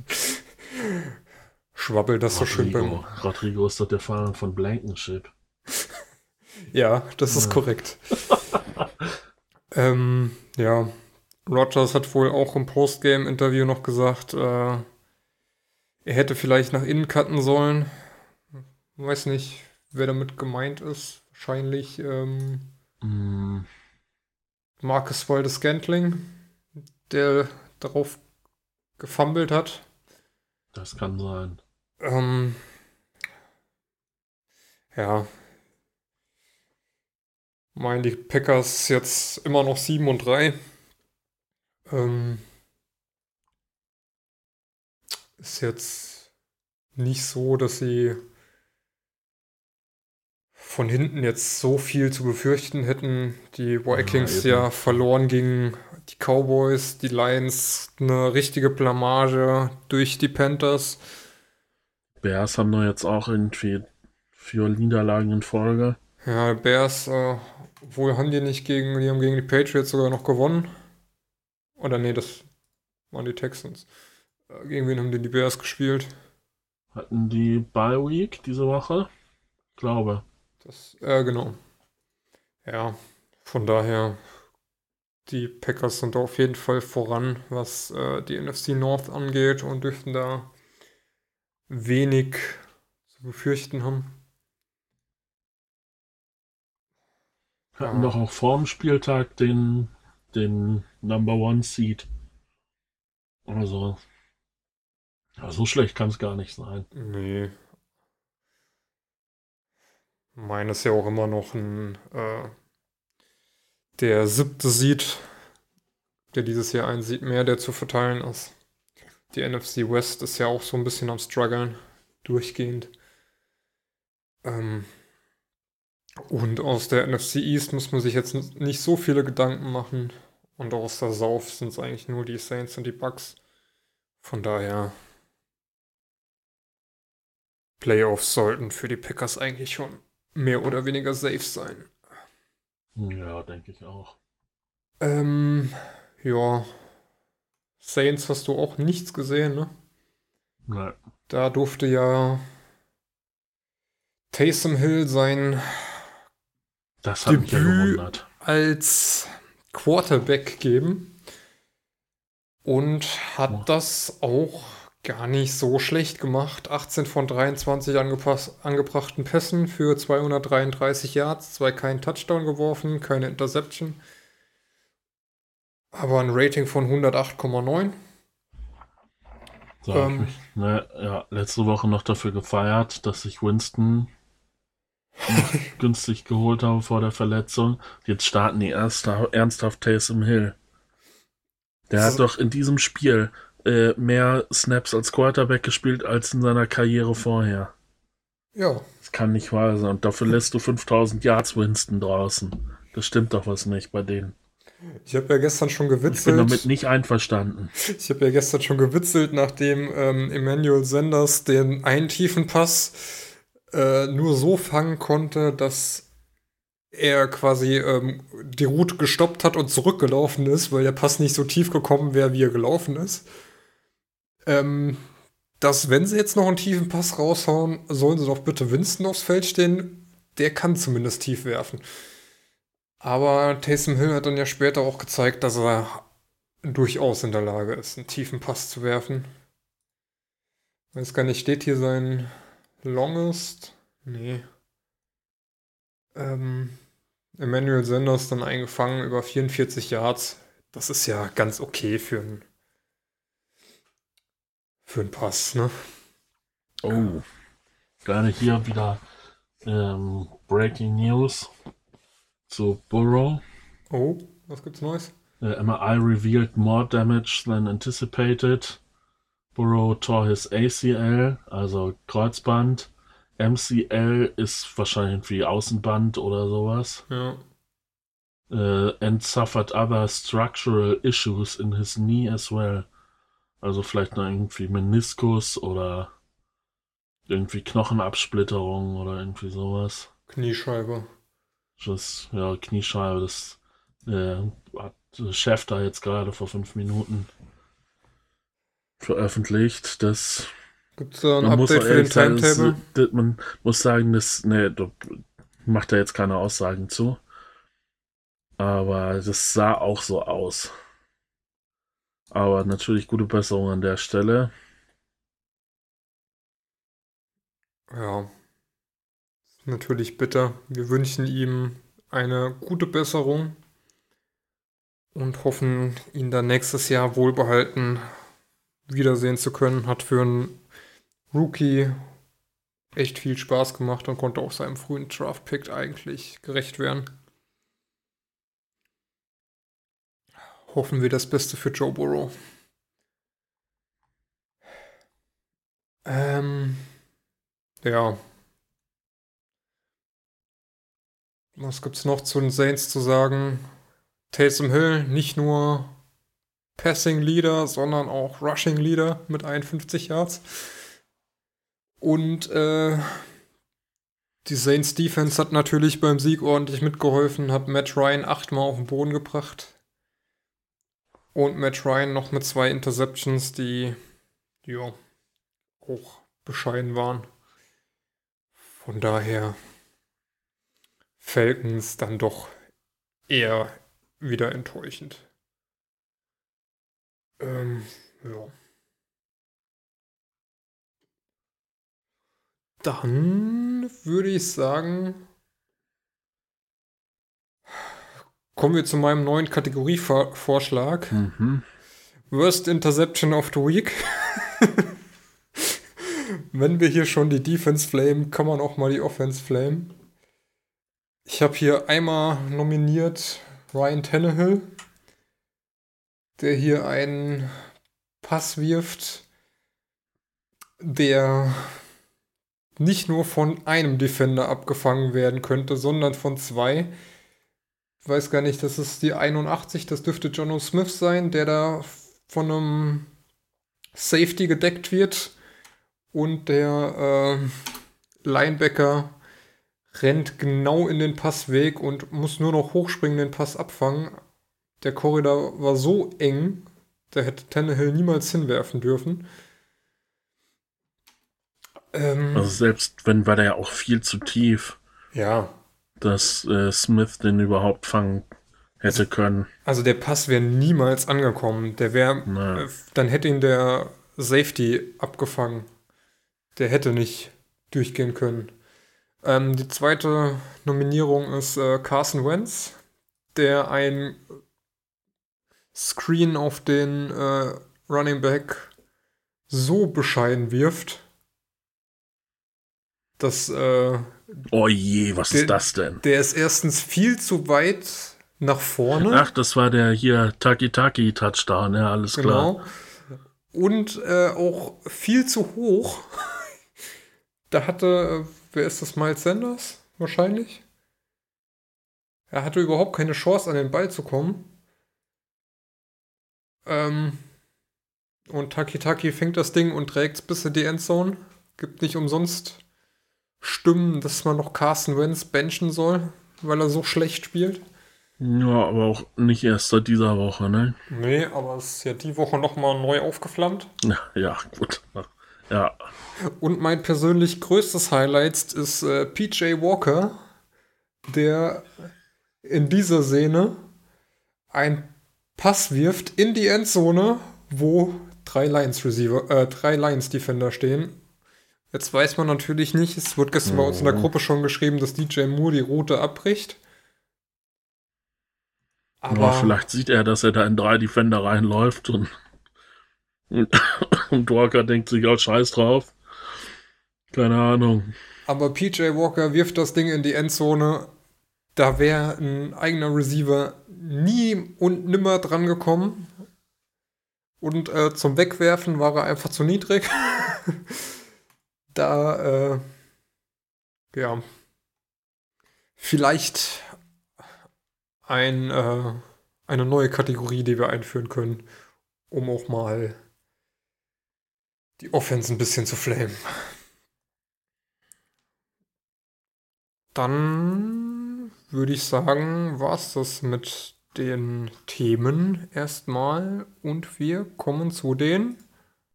schwabbelt das so schön Rodrigo. beim. Rodrigo ist doch der Fahrer von Blankenship. Ja, das ist Ja. korrekt. ähm, ja, Rogers hat wohl auch im Postgame-Interview noch gesagt, äh, er hätte vielleicht nach innen cutten sollen. Weiß nicht, wer damit gemeint ist. Wahrscheinlich ähm, Hm, Marcus Waldes Scantling, der darauf gefummelt hat. das kann sein. Ähm, ja. Meinen die Packers jetzt immer noch 7 und 3. Ähm, ist jetzt nicht so, dass sie von hinten jetzt so viel zu befürchten hätten. Die Vikings eben. ja verloren gegen die Cowboys, die Lions eine richtige Blamage durch die Panthers. Bears haben nur jetzt auch irgendwie vier Niederlagen in Folge. Ja, Bears, äh, wohl haben die nicht gegen, die haben gegen die Patriots sogar noch gewonnen. Oder nee, das waren die Texans. Äh, gegen wen haben denn die Bears gespielt? Hatten die Bye Week diese Woche? Glaube. Das, äh, genau. Ja, von daher, die Packers sind auf jeden Fall voran, was äh, die NFC North angeht und dürften da wenig zu befürchten haben. Hatten doch auch vorm Spieltag den, den Number One Seed. Also, ja, so schlecht kann es gar nicht sein. Nee. Meine ist ja auch immer noch ein äh, der siebte Seed, der dieses Jahr ein Seed mehr, der zu verteilen ist. Die NFC West ist ja auch so ein bisschen am struggeln, durchgehend. Ähm, und aus der NFC East muss man sich jetzt nicht so viele Gedanken machen. Und aus der South sind es eigentlich nur die Saints und die Bucks. Von daher Playoffs sollten für die Packers eigentlich schon mehr oder weniger safe sein. Ja, denke ich auch. Ähm, ja. Saints hast du auch nichts gesehen, ne? Nein. Da durfte ja Taysom Hill sein Das hat mich ja Debüt. gewundert. als Quarterback geben und hat Oh. das auch gar nicht so schlecht gemacht. 18 von 23 angepass- angebrachten Pässen für 233 Yards, zwar kein Touchdown geworfen, keine Interception, aber ein Rating von 108,9. So, Ähm. mich, ne, ja, letzte Woche noch dafür gefeiert, dass ich Winston günstig geholt habe vor der Verletzung. Jetzt starten die erste, ernsthaft Taysom Hill. Der hat doch in diesem Spiel äh, mehr Snaps als Quarterback gespielt als in seiner Karriere vorher. Ja, Das kann nicht wahr sein. Und dafür lässt du 5000 Yards Winston draußen. Das stimmt doch was nicht bei denen. ich habe ja gestern schon Ich bin gewitzelt. damit nicht einverstanden. Ich habe ja gestern schon gewitzelt, nachdem ähm, Emmanuel Sanders den einen tiefen Pass äh, nur so fangen konnte, dass er quasi ähm, die Route gestoppt hat und zurückgelaufen ist, weil der Pass nicht so tief gekommen wäre, wie er gelaufen ist. Ähm, dass, wenn sie jetzt noch einen tiefen Pass raushauen, sollen sie doch bitte Winston aufs Feld stehen. Der kann zumindest tief werfen. Aber Taysom Hill hat dann ja später auch gezeigt, dass er durchaus in der Lage ist, einen tiefen Pass zu werfen. Weiß gar nicht, steht hier sein Longest? Nee. Ähm, Emmanuel Sanders dann eingefangen über 44 Yards. Das ist ja ganz okay für einen für einen Pass, ne? Oh. Gerade hier wieder ähm, Breaking News zu Burrow. Oh, was gibt's Neues? Uh, MRI revealed more damage than anticipated. Burrow tore his ACL, also Kreuzband. MCL ist wahrscheinlich irgendwie Außenband oder sowas. Ja. Uh, and suffered other structural issues in his knee as well. Also vielleicht noch irgendwie Meniskus oder irgendwie Knochenabsplitterung oder irgendwie sowas. Kniescheibe. Das, ja, Kniescheibe, das äh, hat Chef da jetzt gerade vor fünf Minuten veröffentlicht. Das Gibt es da ein Update für den sagen, Timetable? das, man muss sagen, das, nee, da macht er jetzt keine Aussagen zu. Aber das sah auch so aus. Aber natürlich gute Besserung an der Stelle. Ja. Natürlich bitter. Wir wünschen ihm eine gute Besserung und hoffen, ihn dann nächstes Jahr wohlbehalten wiedersehen zu können. Hat für einen Rookie echt viel Spaß gemacht und konnte auch seinem frühen Draft-Pick eigentlich gerecht werden. Hoffen wir das Beste für Joe Burrow. Ähm, ja. Was gibt's noch zu den Saints zu sagen? Taysom Hill nicht nur Passing Leader, sondern auch Rushing Leader mit 51 Yards. Und äh, die Saints Defense hat natürlich beim Sieg ordentlich mitgeholfen, hat Matt Ryan achtmal auf den Boden gebracht. Und Matt Ryan noch mit zwei Interceptions, die ja auch bescheiden waren. Von daher Falcons dann doch eher wieder enttäuschend. Ähm, ja. Dann würde ich sagen, kommen wir zu meinem neuen Kategorievorschlag. Mhm. Worst Interception of the Week. Wenn wir hier schon die Defense flamen, kann man auch mal die Offense flamen. Ich habe hier einmal nominiert Ryan Tannehill, der hier einen Pass wirft, der nicht nur von einem Defender abgefangen werden könnte, sondern von zwei. Weiß gar nicht, das ist die 81, das dürfte Jono Smith sein, der da von einem Safety gedeckt wird und der äh, Linebacker rennt genau in den Passweg und muss nur noch hochspringen, den Pass abfangen. Der Korridor war so eng, da hätte Tannehill niemals hinwerfen dürfen. Ähm, Also selbst wenn war der ja auch viel zu tief, ja, dass äh, Smith den überhaupt fangen hätte können. also der Pass wäre niemals angekommen. Der wäre, Na, äh, dann hätte ihn der Safety abgefangen. Der hätte nicht durchgehen können. Ähm, die zweite Nominierung ist äh, Carson Wentz, der ein Screen auf den äh, Running Back so bescheiden wirft, dass äh, oh je, was Der- ist das denn? der ist erstens viel zu weit nach vorne. Ach, das war der hier Taki-Taki-Touchdown, ja, alles klar. Genau. Und äh, auch viel zu hoch. da hatte, äh, wer ist das, Miles Sanders? Wahrscheinlich. Er hatte überhaupt keine Chance, an den Ball zu kommen. Ähm, und Taki Taki fängt das Ding und trägt es bis in die Endzone. Gibt nicht umsonst Stimmen, dass man noch Carson Wentz benchen soll. weil er so schlecht spielt. Ja, aber auch nicht erst seit dieser Woche, ne? Nee, aber es ist ja die Woche nochmal neu aufgeflammt. Ja, ja, gut. Ja. Und mein persönlich größtes Highlight ist äh, PJ Walker, der in dieser Szene ein Pass wirft in die Endzone, wo drei Lions Receiver, äh, drei Lions Defender stehen. Jetzt weiß man natürlich nicht, es wird gestern bei uns in der Gruppe schon geschrieben, dass DJ Moore die Route abbricht. Aber ja, vielleicht sieht er, dass er da in drei Defender reinläuft und, und Walker denkt sich auch scheiß drauf. Keine Ahnung. Aber PJ Walker wirft das Ding in die Endzone. Da wäre ein eigener Receiver nie und nimmer dran gekommen. Und äh, zum Wegwerfen war er einfach zu niedrig. da, äh, ja, vielleicht ein, äh, eine neue Kategorie, die wir einführen können, um auch mal die Offense ein bisschen zu flamen. Dann würde ich sagen, war es das mit den Themen erstmal und wir kommen zu den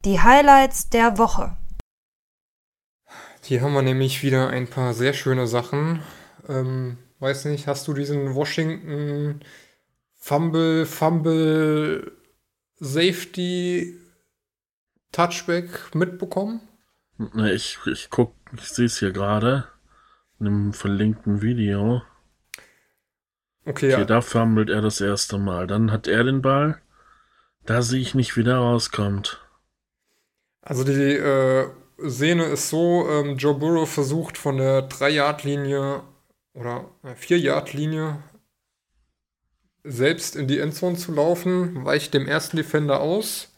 die Highlights der Woche. Hier haben wir nämlich wieder ein paar sehr schöne Sachen. Ähm, weiß nicht, hast du diesen Washington Fumble, Fumble, Safety Touchback mitbekommen? Ich, ich guck, ich sehe es hier gerade in einem verlinkten Video. Okay, okay ja. da fummelt er das erste Mal. Dann hat er den Ball. Da sehe ich nicht, wie der rauskommt. Also die äh, Szene ist so, ähm, Joe Burrow versucht von der 3-Yard-Linie oder 4-Yard-Linie selbst in die Endzone zu laufen, weicht dem ersten Defender aus,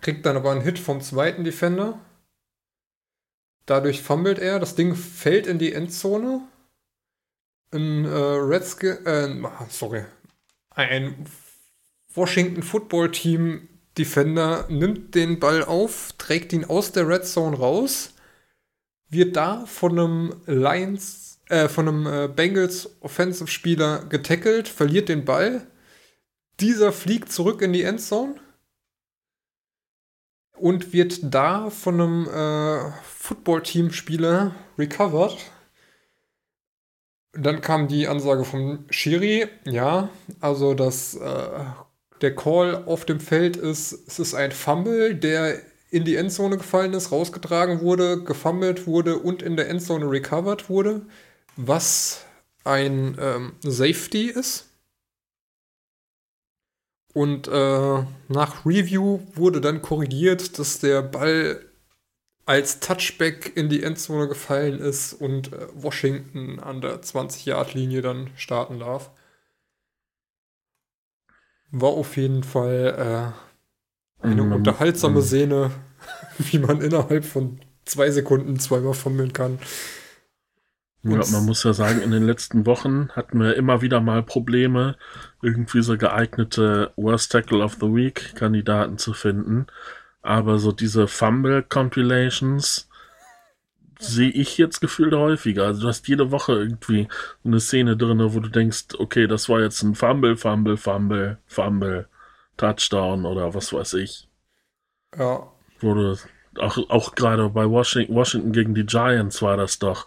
kriegt dann aber einen Hit vom zweiten Defender. Dadurch fummelt er, das Ding fällt in die Endzone. Ein äh, Redskin, äh, sorry, ein Washington Football Team Defender nimmt den Ball auf, trägt ihn aus der Red Zone raus, wird da von einem Lions äh, von einem äh, Bengals Offensive Spieler getackelt, verliert den Ball. Dieser fliegt zurück in die Endzone und wird da von einem äh, Football-Team-Spieler recovered. Dann kam die Ansage vom Schiri, ja, also dass äh, der Call auf dem Feld ist, es ist ein Fumble, der in die Endzone gefallen ist, rausgetragen wurde, gefummelt wurde und in der Endzone recovered wurde was ein ähm, Safety ist. Und äh, nach Review wurde dann korrigiert, dass der Ball als Touchback in die Endzone gefallen ist und äh, Washington an der 20-Yard-Linie dann starten darf. War auf jeden Fall äh, eine mm, unterhaltsame mm. Szene, wie man innerhalb von zwei Sekunden zweimal fummeln kann. Ja, man muss ja sagen, in den letzten Wochen hatten wir immer wieder mal Probleme, irgendwie so geeignete Worst Tackle of the Week Kandidaten zu finden. Aber so diese Fumble Compilations sehe ich jetzt gefühlt häufiger. Also du hast jede Woche irgendwie eine Szene drin, wo du denkst, okay, das war jetzt ein Fumble, Fumble, Fumble, Fumble, Touchdown oder was weiß ich. Ja. Du auch, auch gerade bei Washington, Washington gegen die Giants war das doch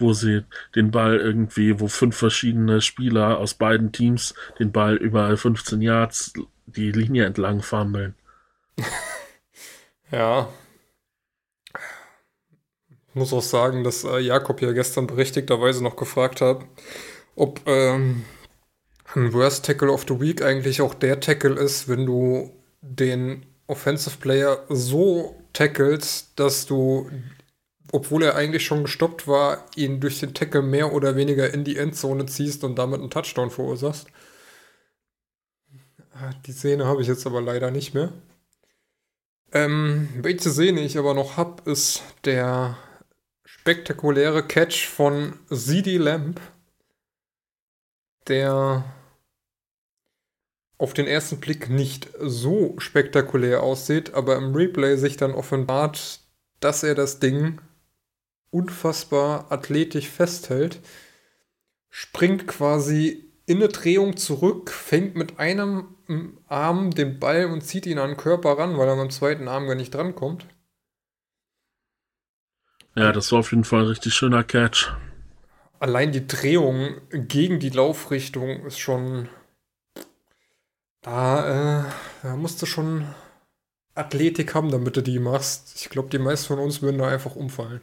wo sie den Ball irgendwie, wo fünf verschiedene Spieler aus beiden Teams den Ball über 15 Yards die Linie entlang fummeln. ja. Muss auch sagen, dass äh, Jakob ja gestern berechtigterweise noch gefragt hat, ob ähm, ein Worst Tackle of the Week eigentlich auch der Tackle ist, wenn du den Offensive Player so tackelst, dass du obwohl er eigentlich schon gestoppt war, ihn durch den Tackle mehr oder weniger in die Endzone ziehst und damit einen Touchdown verursachst. Ah, die Szene habe ich jetzt aber leider nicht mehr. Ähm, welche Szene ich aber noch habe, ist der spektakuläre Catch von CD Lamp, der auf den ersten Blick nicht so spektakulär aussieht, aber im Replay sich dann offenbart, dass er das Ding unfassbar athletisch festhält. springt quasi in eine Drehung zurück, fängt mit einem Arm den Ball und zieht ihn an den Körper ran, weil er mit dem zweiten Arm gar nicht drankommt. Ja, das war auf jeden Fall ein richtig schöner Catch. Allein die Drehung gegen die Laufrichtung ist schon. Da, äh, da musst du schon Athletik haben, damit du die machst. Ich glaube, die meisten von uns würden da einfach umfallen.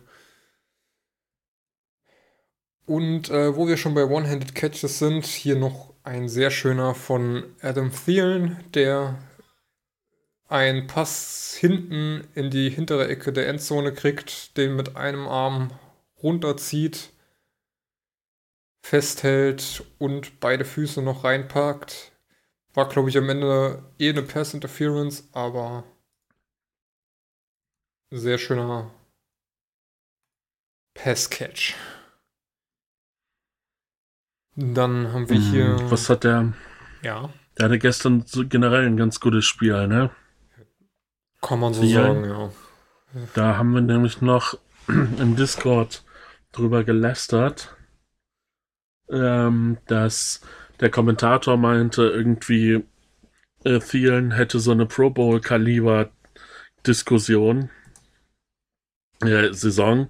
Und äh, wo wir schon bei One-Handed Catches sind, hier noch ein sehr schöner von Adam Thielen, der einen Pass hinten in die hintere Ecke der Endzone kriegt, den mit einem Arm runterzieht, festhält und beide Füße noch reinpackt. War, glaube ich, am Ende eh eine Pass Interference, aber sehr schöner Pass Catch. Dann haben wir hier. Hm, was hat der? Ja. Der hatte gestern so generell ein ganz gutes Spiel, ne? Kann man so Vielen. sagen, ja. Da haben wir nämlich noch im Discord drüber gelästert, ähm, dass der Kommentator meinte, irgendwie äh, Thielen hätte so eine Pro Bowl-Kaliber-Diskussion, äh, Saison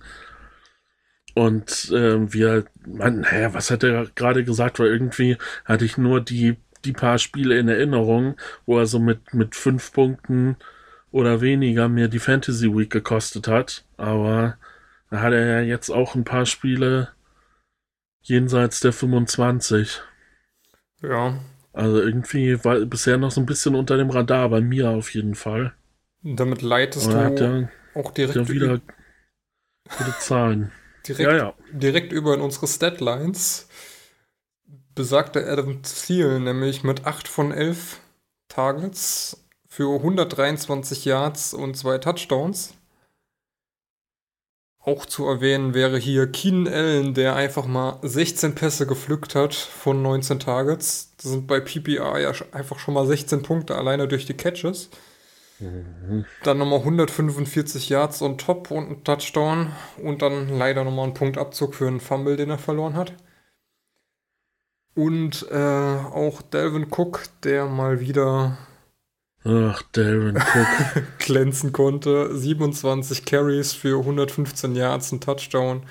und äh, wir, man, hä, was hat er gerade gesagt? Weil irgendwie hatte ich nur die, die paar Spiele in Erinnerung, wo er so mit, mit fünf Punkten oder weniger mir die Fantasy Week gekostet hat. Aber da hat er ja jetzt auch ein paar Spiele jenseits der 25. Ja. Also irgendwie war bisher noch so ein bisschen unter dem Radar, bei mir auf jeden Fall. Damit leitest du ja auch direkt wieder gute Zahlen direkt, ja, ja. direkt über in unsere Statlines besagte Adam Thiel nämlich mit 8 von 11 Targets für 123 Yards und zwei Touchdowns. Auch zu erwähnen wäre hier Keenan Allen, der einfach mal 16 Pässe gepflückt hat von 19 Targets. Das sind bei PPR ja einfach schon mal 16 Punkte alleine durch die Catches. Mhm. Dann nochmal 145 Yards on top und ein Touchdown und dann leider nochmal ein Punktabzug für einen Fumble, den er verloren hat. Und äh, auch Delvin Cook, der mal wieder Ach, Delvin Cook glänzen konnte. 27 Carries für 115 Yards, ein Touchdown.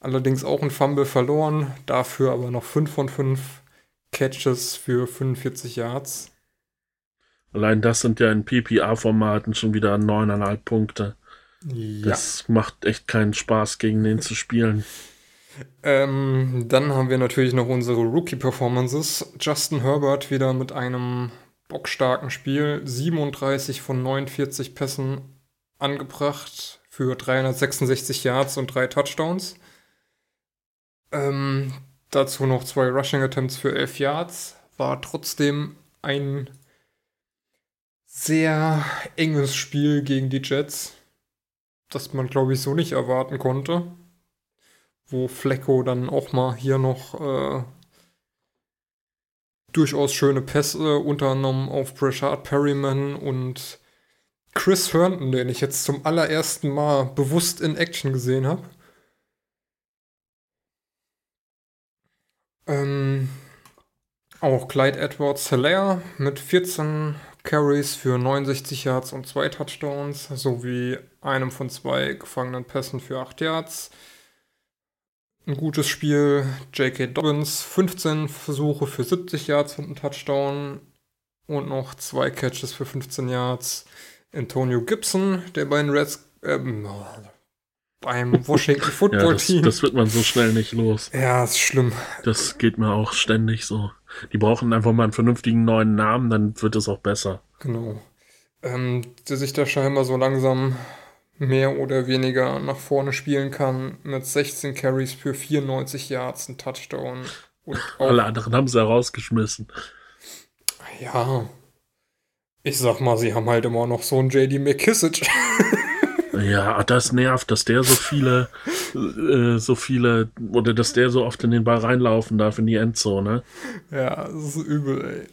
Allerdings auch ein Fumble verloren, dafür aber noch 5 von 5 Catches für 45 Yards. Allein das sind ja in PPA-Formaten schon wieder neuneinhalb Punkte. Ja. Das macht echt keinen Spaß, gegen den zu spielen. Ähm, dann haben wir natürlich noch unsere Rookie-Performances. Justin Herbert wieder mit einem bockstarken Spiel. 37 von 49 Pässen angebracht für 366 Yards und drei Touchdowns. Ähm, dazu noch zwei Rushing Attempts für 11 Yards. War trotzdem ein sehr enges Spiel gegen die Jets, das man, glaube ich, so nicht erwarten konnte. Wo Flecko dann auch mal hier noch äh, durchaus schöne Pässe, unter anderem auf Brashard Perryman und Chris Herndon, den ich jetzt zum allerersten Mal bewusst in Action gesehen habe. Ähm, auch Clyde Edwards Hilaire mit 14 Carries für 69 Yards und zwei Touchdowns, sowie einem von zwei gefangenen Pässen für 8 Yards. Ein gutes Spiel. J.K. Dobbins, 15 Versuche für 70 Yards und einen Touchdown. Und noch zwei Catches für 15 Yards. Antonio Gibson, der bei den Reds, ähm, beim Washington Football Team. ja, das, das, wird man so schnell nicht los. Ja, ist schlimm. Das geht mir auch ständig so. Die brauchen einfach mal einen vernünftigen neuen Namen, dann wird es auch besser. Genau. Ähm, der sich da scheinbar so langsam mehr oder weniger nach vorne spielen kann, mit 16 Carries für 94 Yards, ein Touchdown. Und Alle anderen haben sie herausgeschmissen. Ja. Ich sag mal, sie haben halt immer noch so einen JD McKissick. Ja, das nervt, dass der so viele, äh, so viele, oder dass der so oft in den Ball reinlaufen darf in die Endzone. Ja, das ist übel, ey.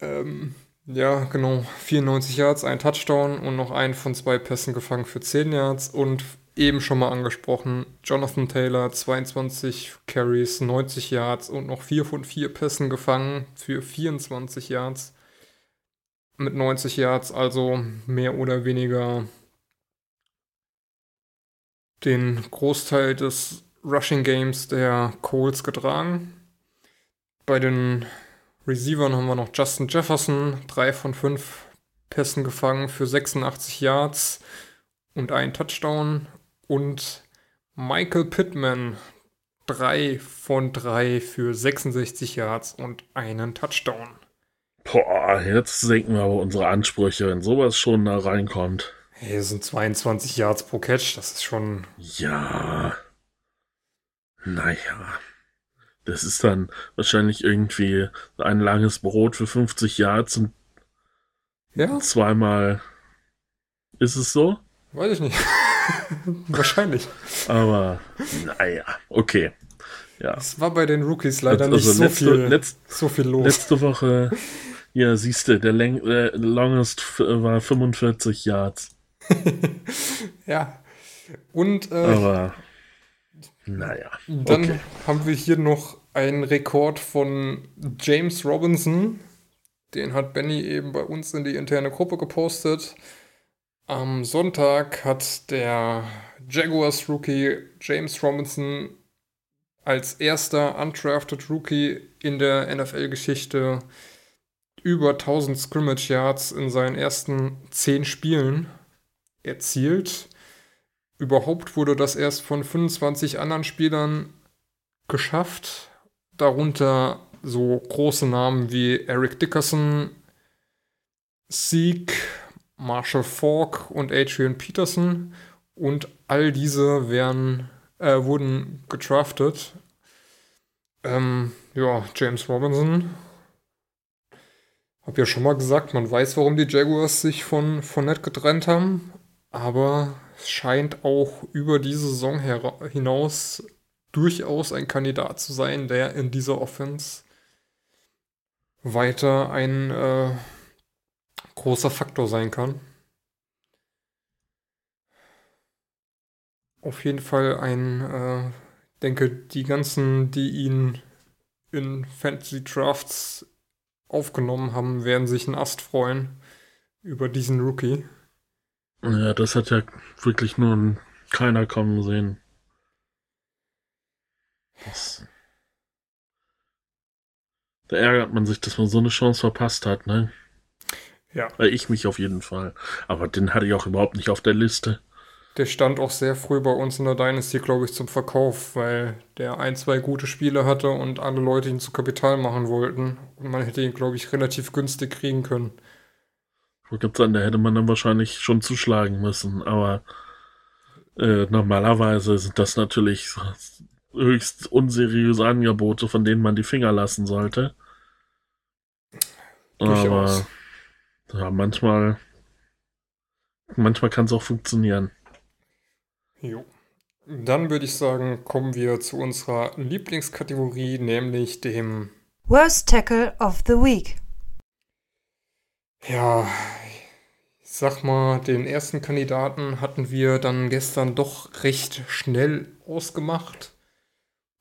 Ähm, ja, genau. 94 Yards, ein Touchdown und noch einen von zwei Pässen gefangen für 10 Yards. Und eben schon mal angesprochen. Jonathan Taylor, 22 Carries, 90 Yards und noch 4 von 4 Pässen gefangen für 24 Yards. Mit 90 Yards also mehr oder weniger den Großteil des Rushing Games der Coles getragen. Bei den Receivern haben wir noch Justin Jefferson, 3 von 5 Pässen gefangen für 86 Yards und ein Touchdown. Und Michael Pittman, 3 von 3 für 66 Yards und einen Touchdown. Boah, jetzt senken wir aber unsere Ansprüche, wenn sowas schon da reinkommt. Hey, das sind 22 Yards pro Catch, das ist schon. Ja. Naja. Das ist dann wahrscheinlich irgendwie ein langes Brot für 50 Yards und ja? zweimal. Ist es so? Weiß ich nicht. Wahrscheinlich. Aber naja, okay. Ja. Es war bei den Rookies leider also, nicht so, letzte, viel, letzt, so viel los. Letzte Woche, ja, siehst du, der Läng äh, Longest war 45 Yards. ja. Und. Äh, Aber. Naja. Dann okay. haben wir hier noch einen Rekord von James Robinson. Den hat Benny eben bei uns in die interne Gruppe gepostet. Am Sonntag hat der Jaguars Rookie James Robinson als erster undrafted Rookie in der NFL-Geschichte über 1000 Scrimmage Yards in seinen ersten 10 Spielen erzielt. Überhaupt wurde das erst von 25 anderen Spielern geschafft, darunter so große Namen wie Eric Dickerson, Sieg, Marshall Falk und Adrian Peterson. Und all diese werden, äh, wurden getraftet. Ähm, ja, James Robinson. Hab ja schon mal gesagt, man weiß, warum die Jaguars sich von, Ned getrennt haben. Aber es scheint auch über diese Saison hinaus durchaus ein Kandidat zu sein, der in dieser Offense weiter ein äh, großer Faktor sein kann. Auf jeden Fall ein, äh, denke, die ganzen, die ihn in Fantasy Drafts aufgenommen haben, werden sich einen Ast freuen über diesen Rookie. Ja, das hat ja wirklich nur keiner kommen sehen. Das da ärgert man sich, dass man so eine Chance verpasst hat, ne? Ja. Weil ich mich auf jeden Fall. Aber den hatte ich auch überhaupt nicht auf der Liste. Der stand auch sehr früh bei uns in der Dynasty, glaube ich, zum Verkauf, weil der ein, zwei gute Spiele hatte und alle Leute ihn zu Kapital machen wollten. Und man hätte ihn, glaube ich, relativ günstig kriegen können. Ich wollte sagen, da hätte man dann wahrscheinlich schon zuschlagen müssen, aber äh, normalerweise sind das natürlich höchst unseriöse Angebote, von denen man die Finger lassen sollte. Durchaus. Aber ja, manchmal, manchmal kann es auch funktionieren. Jo. Dann würde ich sagen, kommen wir zu unserer Lieblingskategorie, nämlich dem Worst Tackle of the Week. Ja, ich sag mal, den ersten Kandidaten hatten wir dann gestern doch recht schnell ausgemacht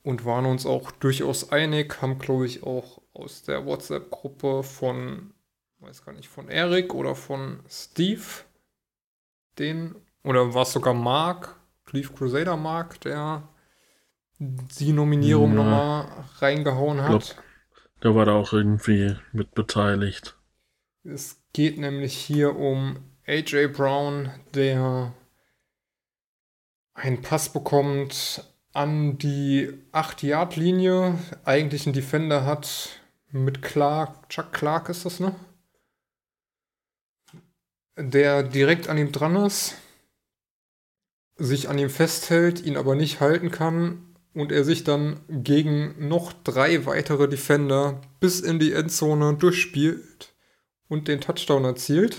und waren uns auch durchaus einig, haben, glaube ich, auch aus der WhatsApp-Gruppe von, weiß gar nicht, von Eric oder von Steve, den, oder war es sogar Mark, Cleve Crusader Mark, der die Nominierung ja, nochmal reingehauen hat. Glaub, der war da auch irgendwie mit beteiligt. Es geht nämlich hier um AJ Brown, der einen Pass bekommt an die 8-Yard-Linie, eigentlich einen Defender hat mit Clark, Chuck Clark ist das, ne? Der direkt an ihm dran ist, sich an ihm festhält, ihn aber nicht halten kann und er sich dann gegen noch drei weitere Defender bis in die Endzone durchspielt und den Touchdown erzielt.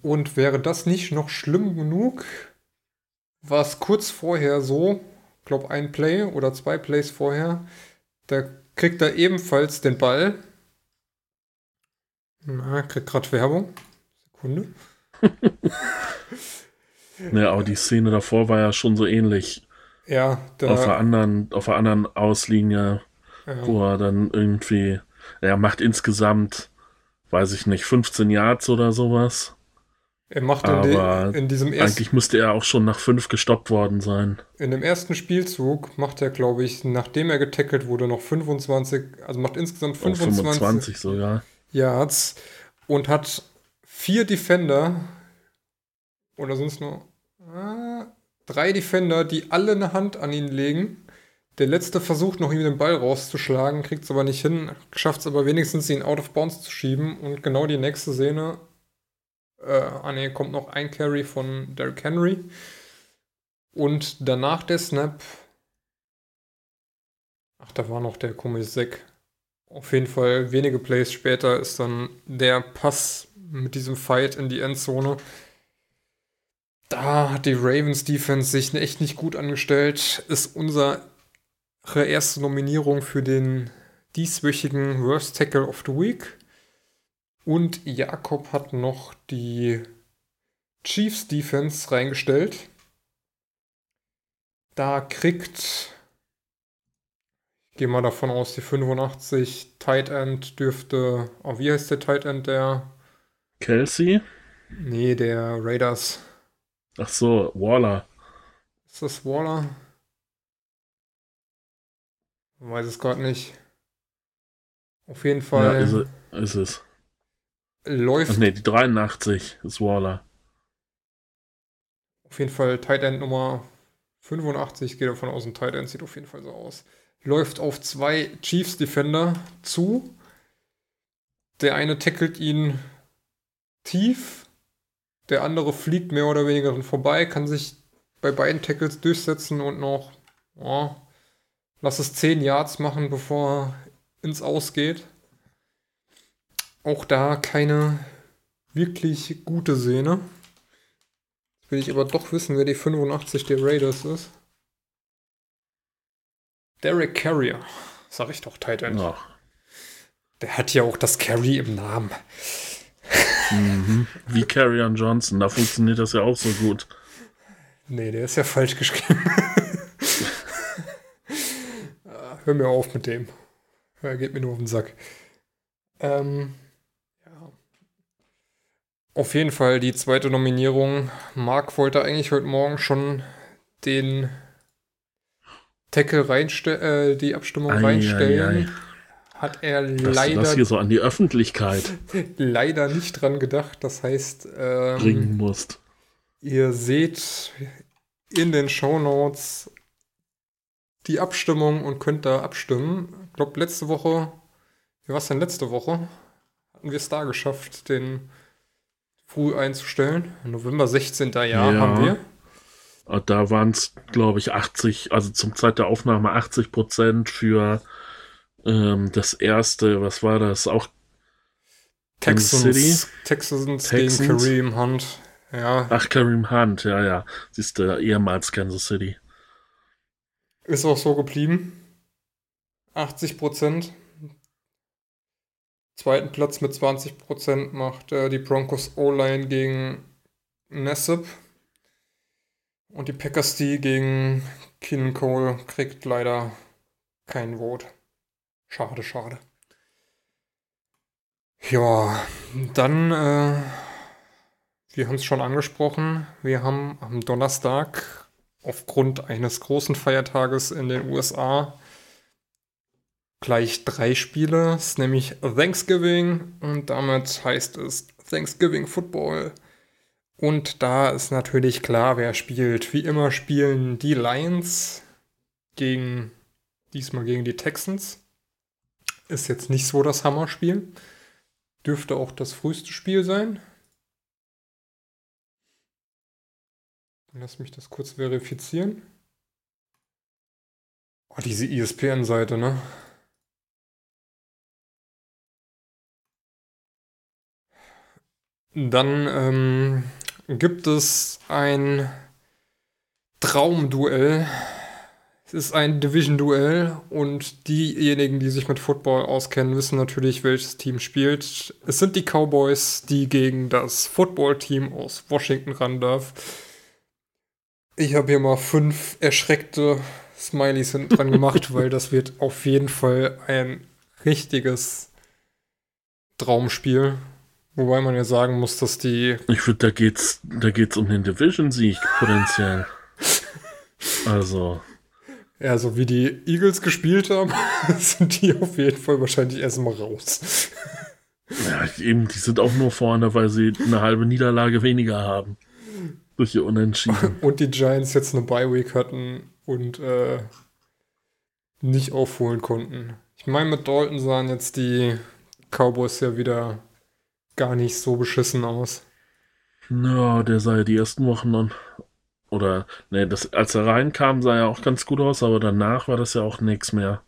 Und wäre das nicht noch schlimm genug, war es kurz vorher so, ich glaube ein Play oder zwei Plays vorher, da kriegt er ebenfalls den Ball. Na, kriegt gerade Werbung. Sekunde. Ja, aber die Szene davor war ja schon so ähnlich. Ja, da, auf der anderen, auf der anderen Auslinie, ja. wo er dann irgendwie, er macht insgesamt, weiß ich nicht, 15 Yards oder sowas. Er macht in, aber de, in diesem ersten, Eigentlich müsste er auch schon nach fünf gestoppt worden sein. in dem ersten Spielzug macht er, glaube ich, nachdem er getackelt wurde, noch 25, also macht insgesamt Auf 25, 25 sogar. Yards und hat vier Defender oder es nur ah, drei Defender, die alle eine Hand an ihn legen. Der letzte versucht noch ihm den Ball rauszuschlagen, kriegt es aber nicht hin, schafft es aber wenigstens ihn out of bounds zu schieben und genau die nächste Szene, äh, ah ne, kommt noch ein Carry von Derrick Henry und danach der Snap, ach da war noch der komische Sack. Auf jeden Fall wenige Plays später ist dann der Pass mit diesem Fight in die Endzone. Da hat die Ravens Defense sich echt nicht gut angestellt. Ist unsere erste Nominierung für den dieswöchigen Worst Tackle of the Week. Und Jakob hat noch die Chiefs Defense reingestellt. Da kriegt, ich gehe mal davon aus, die 85 Tight End dürfte, oh, wie heißt der Tight End der? Kelsey? Nee, der Raiders. Ach so, Waller. Ist das Waller? Weiß es gerade nicht. Auf jeden Ja, Fall ist, es- ist es. Läuft Ach nee, die 83 ist Waller. auf jeden Fall Tight End Nummer 85, gehe davon aus, ein Tight End sieht auf jeden Fall so aus. Läuft auf zwei Chiefs Defender zu. Der eine tackelt ihn tief, der andere fliegt mehr oder weniger vorbei, kann sich bei beiden Tackles durchsetzen und noch, ja, lass es 10 Yards machen, bevor er ins Ausgeht. Auch da keine wirklich gute Szene. Jetzt will ich aber doch wissen, wer die 85 der Raiders ist. Derek Carrier. Sag ich doch, Tight End. Ach, Der hat ja auch das Carry im Namen. mhm. Wie Carrion Johnson, da funktioniert das ja auch so gut. Nee, der ist ja falsch geschrieben. Ah, Hör mir auf mit dem. Er geht mir nur auf den Sack. Ähm, ja. Auf jeden Fall die zweite Nominierung. Marc wollte eigentlich heute Morgen schon den Tackle reinstellen, äh, die Abstimmung Ei, reinstellen. ei, Hat er Dass du leider, das hier so an die Öffentlichkeit leider nicht dran gedacht. Das heißt, ähm, bringen musst. Ihr seht in den Shownotes die Abstimmung und könnt da abstimmen. Ich glaube, letzte Woche, wie war es denn letzte Woche? Hatten wir es da geschafft, den früh einzustellen. November 16. Jahr Ja. haben wir. Und Da waren es, glaube ich, 80, also zum Zeit der Aufnahme 80 Prozent für ähm, das erste, was war das? Auch Kansas Texans, Texans, gegen Texans. Kareem Hunt. Ja, Ach, Kareem Hunt, ja, ja. Siehst du, ehemals Kansas City. ist auch so geblieben. 80 Prozent. Zweiten Platz mit 20 Prozent macht äh, die Broncos O-Line gegen Nassib. Und die Packers die gegen Keenan Cole kriegt leider kein Vote. Schade, schade. Ja, dann, äh, wir haben es schon angesprochen, wir haben am Donnerstag aufgrund eines großen Feiertages in den USA gleich drei Spiele. Es ist nämlich Thanksgiving und damit heißt es Thanksgiving Football. Und da ist natürlich klar, wer spielt. Wie immer spielen die Lions gegen, diesmal gegen die Texans. Ist jetzt nicht so das Hammerspiel. Dürfte auch das früheste Spiel sein. Lass mich das kurz verifizieren. Oh, diese ESPN-Seite, ne? Dann ähm, gibt es ein Traumduell. Es ist ein Division-Duell und diejenigen, die sich mit Football auskennen, wissen natürlich, welches Team spielt. Es sind die Cowboys, die gegen das Football-Team aus Washington ran darf. Ich habe hier mal fünf erschreckte Smileys hinten dran gemacht, weil das wird auf jeden Fall ein richtiges Traumspiel. Wobei man ja sagen muss, dass die. Ich finde, da geht's, da geht's um den Division-Sieg potenziell. Also. Ja, so wie die Eagles gespielt haben, sind die auf jeden Fall wahrscheinlich erstmal raus. Ja, eben, die sind auch nur vorne, weil sie eine halbe Niederlage weniger haben. Durch ihr Unentschieden. Und die Giants jetzt eine Bye-Week hatten und äh, nicht aufholen konnten. Ich meine, mit Dalton sahen jetzt die Cowboys ja wieder gar nicht so beschissen aus. Ja, der sah ja die ersten Wochen dann. Oder, ne, das, als er reinkam, sah er auch ganz gut aus, aber danach war das ja auch nichts mehr.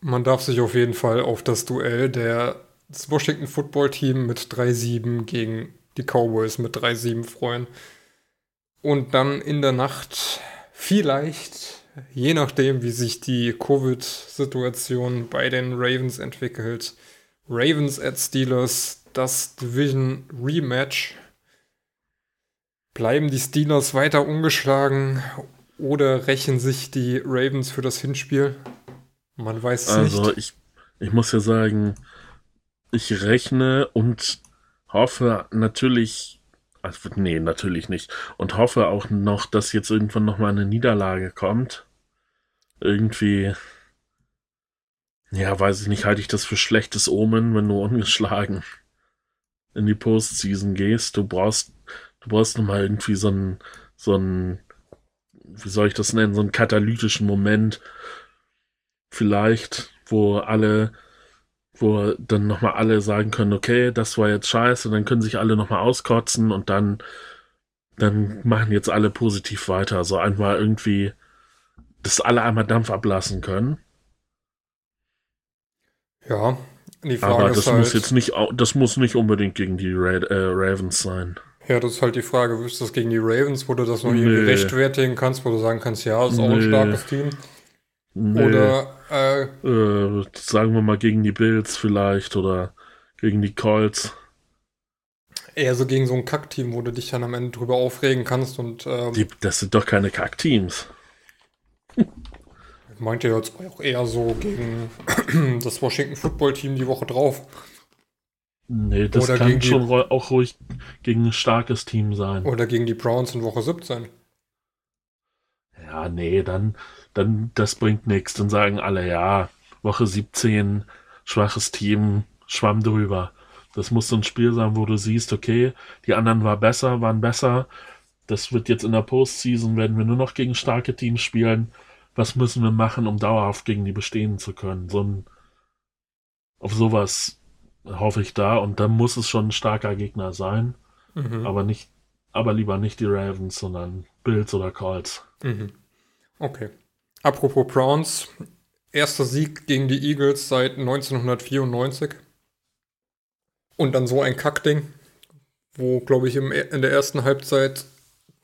Man darf sich auf jeden Fall auf das Duell der das Washington Football Team mit 3-7 gegen die Cowboys mit 3-7 freuen. Und dann in der Nacht vielleicht, je nachdem, wie sich die Covid-Situation bei den Ravens entwickelt, Ravens at Steelers, das Division Rematch. Bleiben die Steelers weiter ungeschlagen oder rächen sich die Ravens für das Hinspiel? Man weiß es Also nicht. ich, ich muss ja sagen, ich rechne und hoffe natürlich, also nee, natürlich nicht. Und hoffe auch noch, dass jetzt irgendwann nochmal eine Niederlage kommt. Irgendwie, ja, weiß ich nicht, halte ich das für schlechtes Omen, wenn du ungeschlagen in die Postseason gehst. Du brauchst, du brauchst nochmal irgendwie so einen, so einen, wie soll ich das nennen, so einen katalytischen Moment. Vielleicht, wo alle wo dann nochmal alle sagen können, okay, das war jetzt scheiße, dann können sich alle nochmal auskotzen und dann, dann machen jetzt alle positiv weiter. So einmal irgendwie, dass alle einmal Dampf ablassen können. Ja, die Frage Aber ist das halt, muss jetzt nicht, das muss nicht unbedingt gegen die Ra äh, Ravens sein. ja, das ist halt die Frage, ist das gegen die Ravens, wo du das noch irgendwie Nee. rechtfertigen kannst, wo du sagen kannst, ja, ist auch ein Nee. starkes Team. Nee, Oder, äh, äh, sagen wir mal gegen die Bills vielleicht oder gegen die Colts. eher so gegen so ein Kackteam, wo du dich dann am Ende drüber aufregen kannst und ähm, Die, das sind doch keine Kackteams. Meinte jetzt auch eher so gegen das Washington Football Team die Woche drauf. Nee, das Oder kann die- schon ru- auch ruhig gegen ein starkes Team sein. Oder gegen die Browns in Woche 17. Ja, nee, dann, dann, das bringt nichts. Dann sagen alle, ja, Woche 17, schwaches Team, schwamm drüber. Das muss so ein Spiel sein, wo du siehst, okay, die anderen war besser, waren besser. Das wird jetzt in der Postseason, werden wir nur noch gegen starke Teams spielen. Was müssen wir machen, um dauerhaft gegen die bestehen zu können? So ein, auf sowas hoffe ich da. Und dann muss es schon ein starker Gegner sein. Mhm. Aber nicht, aber lieber nicht die Ravens, sondern Bills oder Colts. Mhm. Okay. Apropos Browns, erster Sieg gegen die Eagles seit 1994. Und dann so ein Kackding, wo, glaube ich, im, in der ersten Halbzeit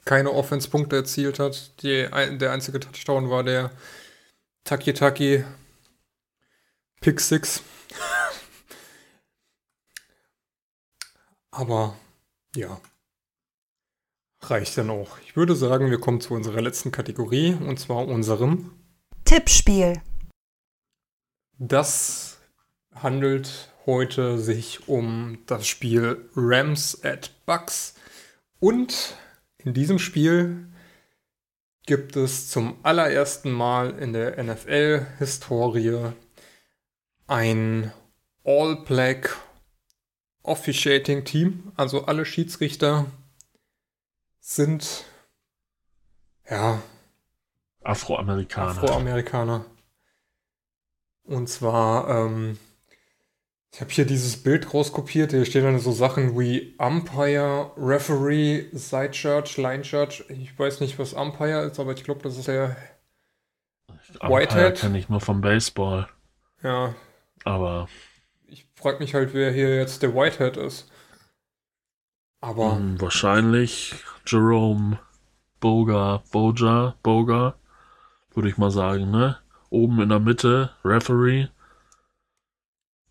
keine Offense-Punkte erzielt hat. Die, der einzige Touchdown war der Taki-Taki Pick Six. Aber ja, reicht dann auch. Ich würde sagen, wir kommen zu unserer letzten Kategorie und zwar unserem. Tippspiel. Das handelt heute sich um das Spiel Rams at Bucks und in diesem Spiel gibt es zum allerersten Mal in der NFL-Historie ein All-Black Officiating Team, also alle Schiedsrichter sind ja Afroamerikaner. Afroamerikaner. Und zwar, ähm, ich habe hier dieses Bild rauskopiert, hier stehen dann so Sachen wie Umpire, Referee, Side Judge, Line Judge. Ich weiß nicht, was Umpire ist, aber ich glaube, das ist der, Whitehead. kenne ich nur vom Baseball. ja, Aber ich frage mich halt, wer hier jetzt der Whitehead ist. Aber mh, wahrscheinlich Jerome Boga, Boja, Boga, würde ich mal sagen, ne? Oben in der Mitte, Referee.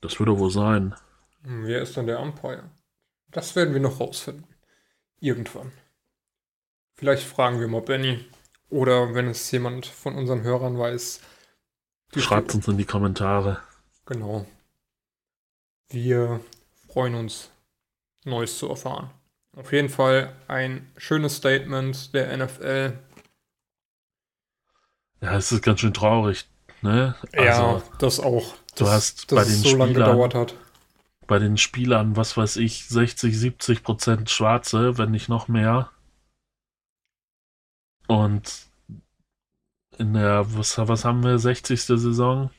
Das würde wohl sein. hm, wer ist dann der Umpire? Das werden wir noch rausfinden. Irgendwann. Vielleicht fragen wir mal Benny. Oder wenn es jemand von unseren Hörern weiß. Schreibt uns in die Kommentare. Genau. Wir freuen uns, Neues zu erfahren. Auf jeden Fall ein schönes Statement der NFL. Ja, es ist ganz schön traurig, ne? ja, Also, das auch. Du hast dass bei den so lange Spielern- gedauert hat. bei den Spielern, was weiß ich, 60, 70 Prozent Schwarze, wenn nicht noch mehr. Und in der, was, was haben wir, 60. Saison?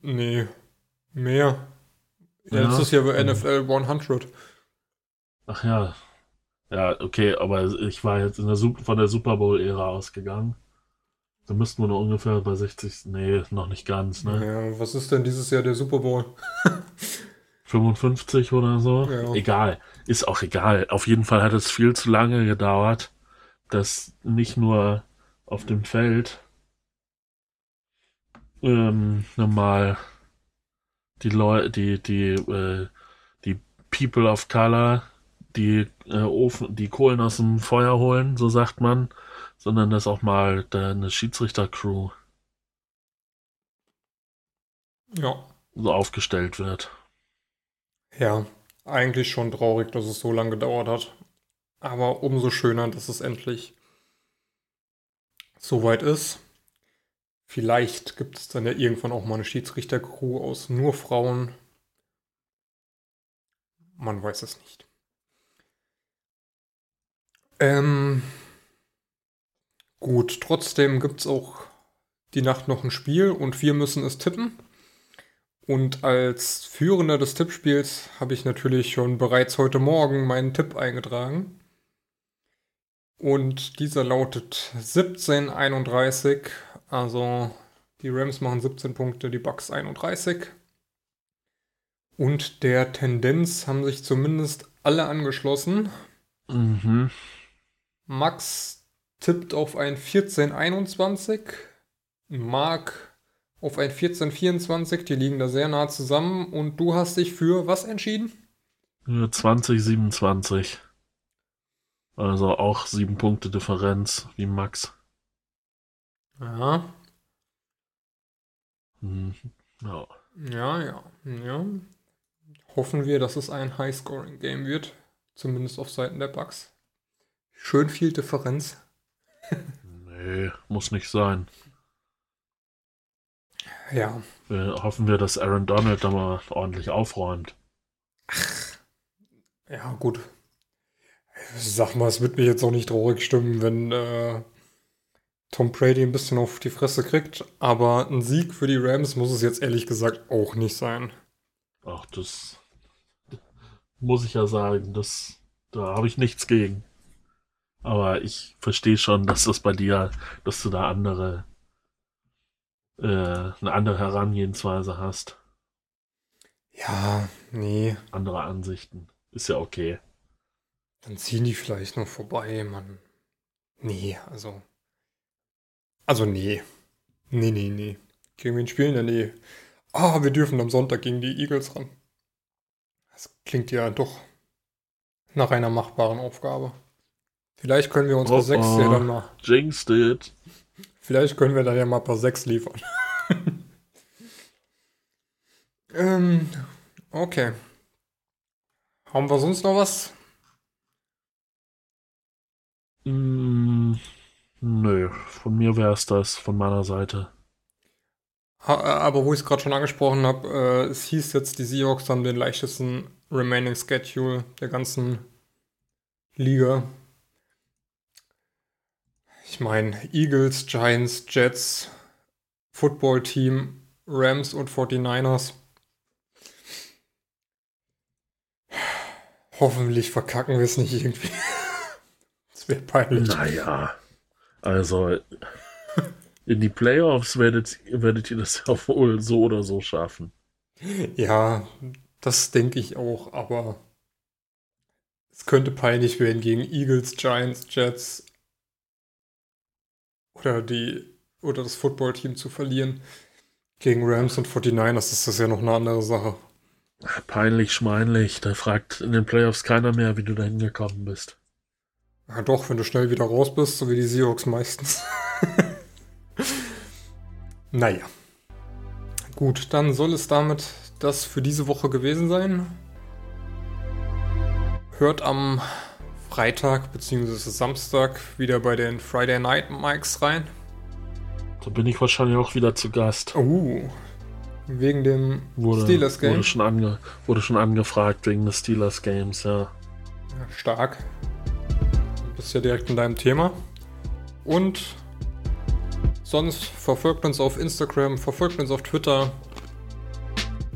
Nee, mehr. Ja. Letztes Jahr war. NFL 100. Ach ja. Ja, okay, aber ich war jetzt in der, von der Super Bowl-Ära ausgegangen. Da müssten wir noch ungefähr bei 60, nee, noch nicht ganz, ne? Ja, was ist denn dieses Jahr der Super Bowl? 55 oder so. Ja. Egal. Ist auch egal. Auf jeden Fall hat es viel zu lange gedauert, dass nicht nur auf dem Feld ähm, normal die Leute, die, die, äh, die People of Color, die äh, Ofen, die Kohlen aus dem Feuer holen, so sagt man, sondern dass auch mal eine Schiedsrichter-Crew Ja. so aufgestellt wird. Ja, eigentlich schon traurig, dass es so lange gedauert hat. Aber umso schöner, dass es endlich soweit ist. Vielleicht gibt es dann ja irgendwann auch mal eine Schiedsrichter-Crew aus nur Frauen. Man weiß es nicht. Ähm, gut, trotzdem gibt es auch die Nacht noch ein Spiel und wir müssen es tippen. Und als Führender des Tippspiels habe ich natürlich schon bereits heute Morgen meinen Tipp eingetragen. Und dieser lautet 17:31. Also die Rams machen 17 Punkte, die Bucks 31. Und der Tendenz haben sich zumindest alle angeschlossen. Mhm. Max tippt auf ein 14:21. Marc auf ein 14:24. Die liegen da sehr nah zusammen. Und du hast dich für was entschieden? Ja, 2027. Also auch sieben Punkte Differenz wie Max. Ja, Mhm. Ja. ja, ja, ja. Hoffen wir, dass es ein High-Scoring-Game wird. Zumindest auf Seiten der Bucks. Schön viel Differenz. Nee, muss nicht sein. Ja, Äh, hoffen wir, dass Aaron Donald da mal ordentlich aufräumt. ja, gut. Sag mal, es wird mich jetzt auch nicht traurig stimmen, wenn äh, Tom Brady ein bisschen auf die Fresse kriegt. Aber ein Sieg für die Rams muss es jetzt ehrlich gesagt auch nicht sein. Ach, das muss ich ja sagen, das, da habe ich nichts gegen. Aber ich verstehe schon, dass das bei dir, dass du da andere, äh, eine andere Herangehensweise hast, Ja, nee. andere Ansichten. Ist ja okay. Dann ziehen die vielleicht noch vorbei, Mann. Nee, also. Also nee. Nee, nee, nee. Gegen wen spielen denn nee? Ah, wir dürfen am Sonntag gegen die Eagles ran. Das klingt ja doch nach einer machbaren Aufgabe. Vielleicht können wir unsere Oh, sechs oh. ja dann mal. Jinxed it. Vielleicht können wir dann ja mal ein paar sechs liefern. ähm, okay. Haben wir sonst noch was? Mm, nö, von mir wäre es das, von meiner Seite. Ha- Aber wo ich es gerade schon angesprochen habe, äh, es hieß jetzt, die Seahawks haben den leichtesten Remaining Schedule der ganzen Liga. Ich meine, Eagles, Giants, Jets, Football Team, Rams und 49ers. Hoffentlich verkacken wir es nicht irgendwie. Das wäre peinlich. Naja, also in die Playoffs werdet, werdet ihr das ja wohl so oder so schaffen. Ja, das denke ich auch, aber es könnte peinlich werden gegen Eagles, Giants, Jets oder die oder das Footballteam zu verlieren. Gegen Rams und 49ers ist das ja noch eine andere Sache. Peinlich, schmeinlich, da fragt in den Playoffs keiner mehr, wie du da hingekommen bist. Ja, doch, wenn du schnell wieder raus bist, so wie die Seahawks meistens. naja. Gut, dann soll es damit das für diese Woche gewesen sein. Hört am Freitag bzw. Samstag wieder bei den Friday Night Mikes rein. Da bin ich wahrscheinlich auch wieder zu Gast. Oh, wegen dem Wurde, Steelers Game. wurde, schon ange, wurde schon angefragt wegen des Steelers Games, ja. Ja, stark. Du bist ja direkt in deinem Thema. Und sonst verfolgt uns auf Instagram, verfolgt uns auf Twitter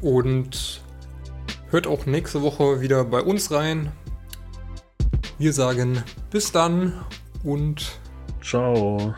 und hört auch nächste Woche wieder bei uns rein. Wir sagen bis dann und Ciao.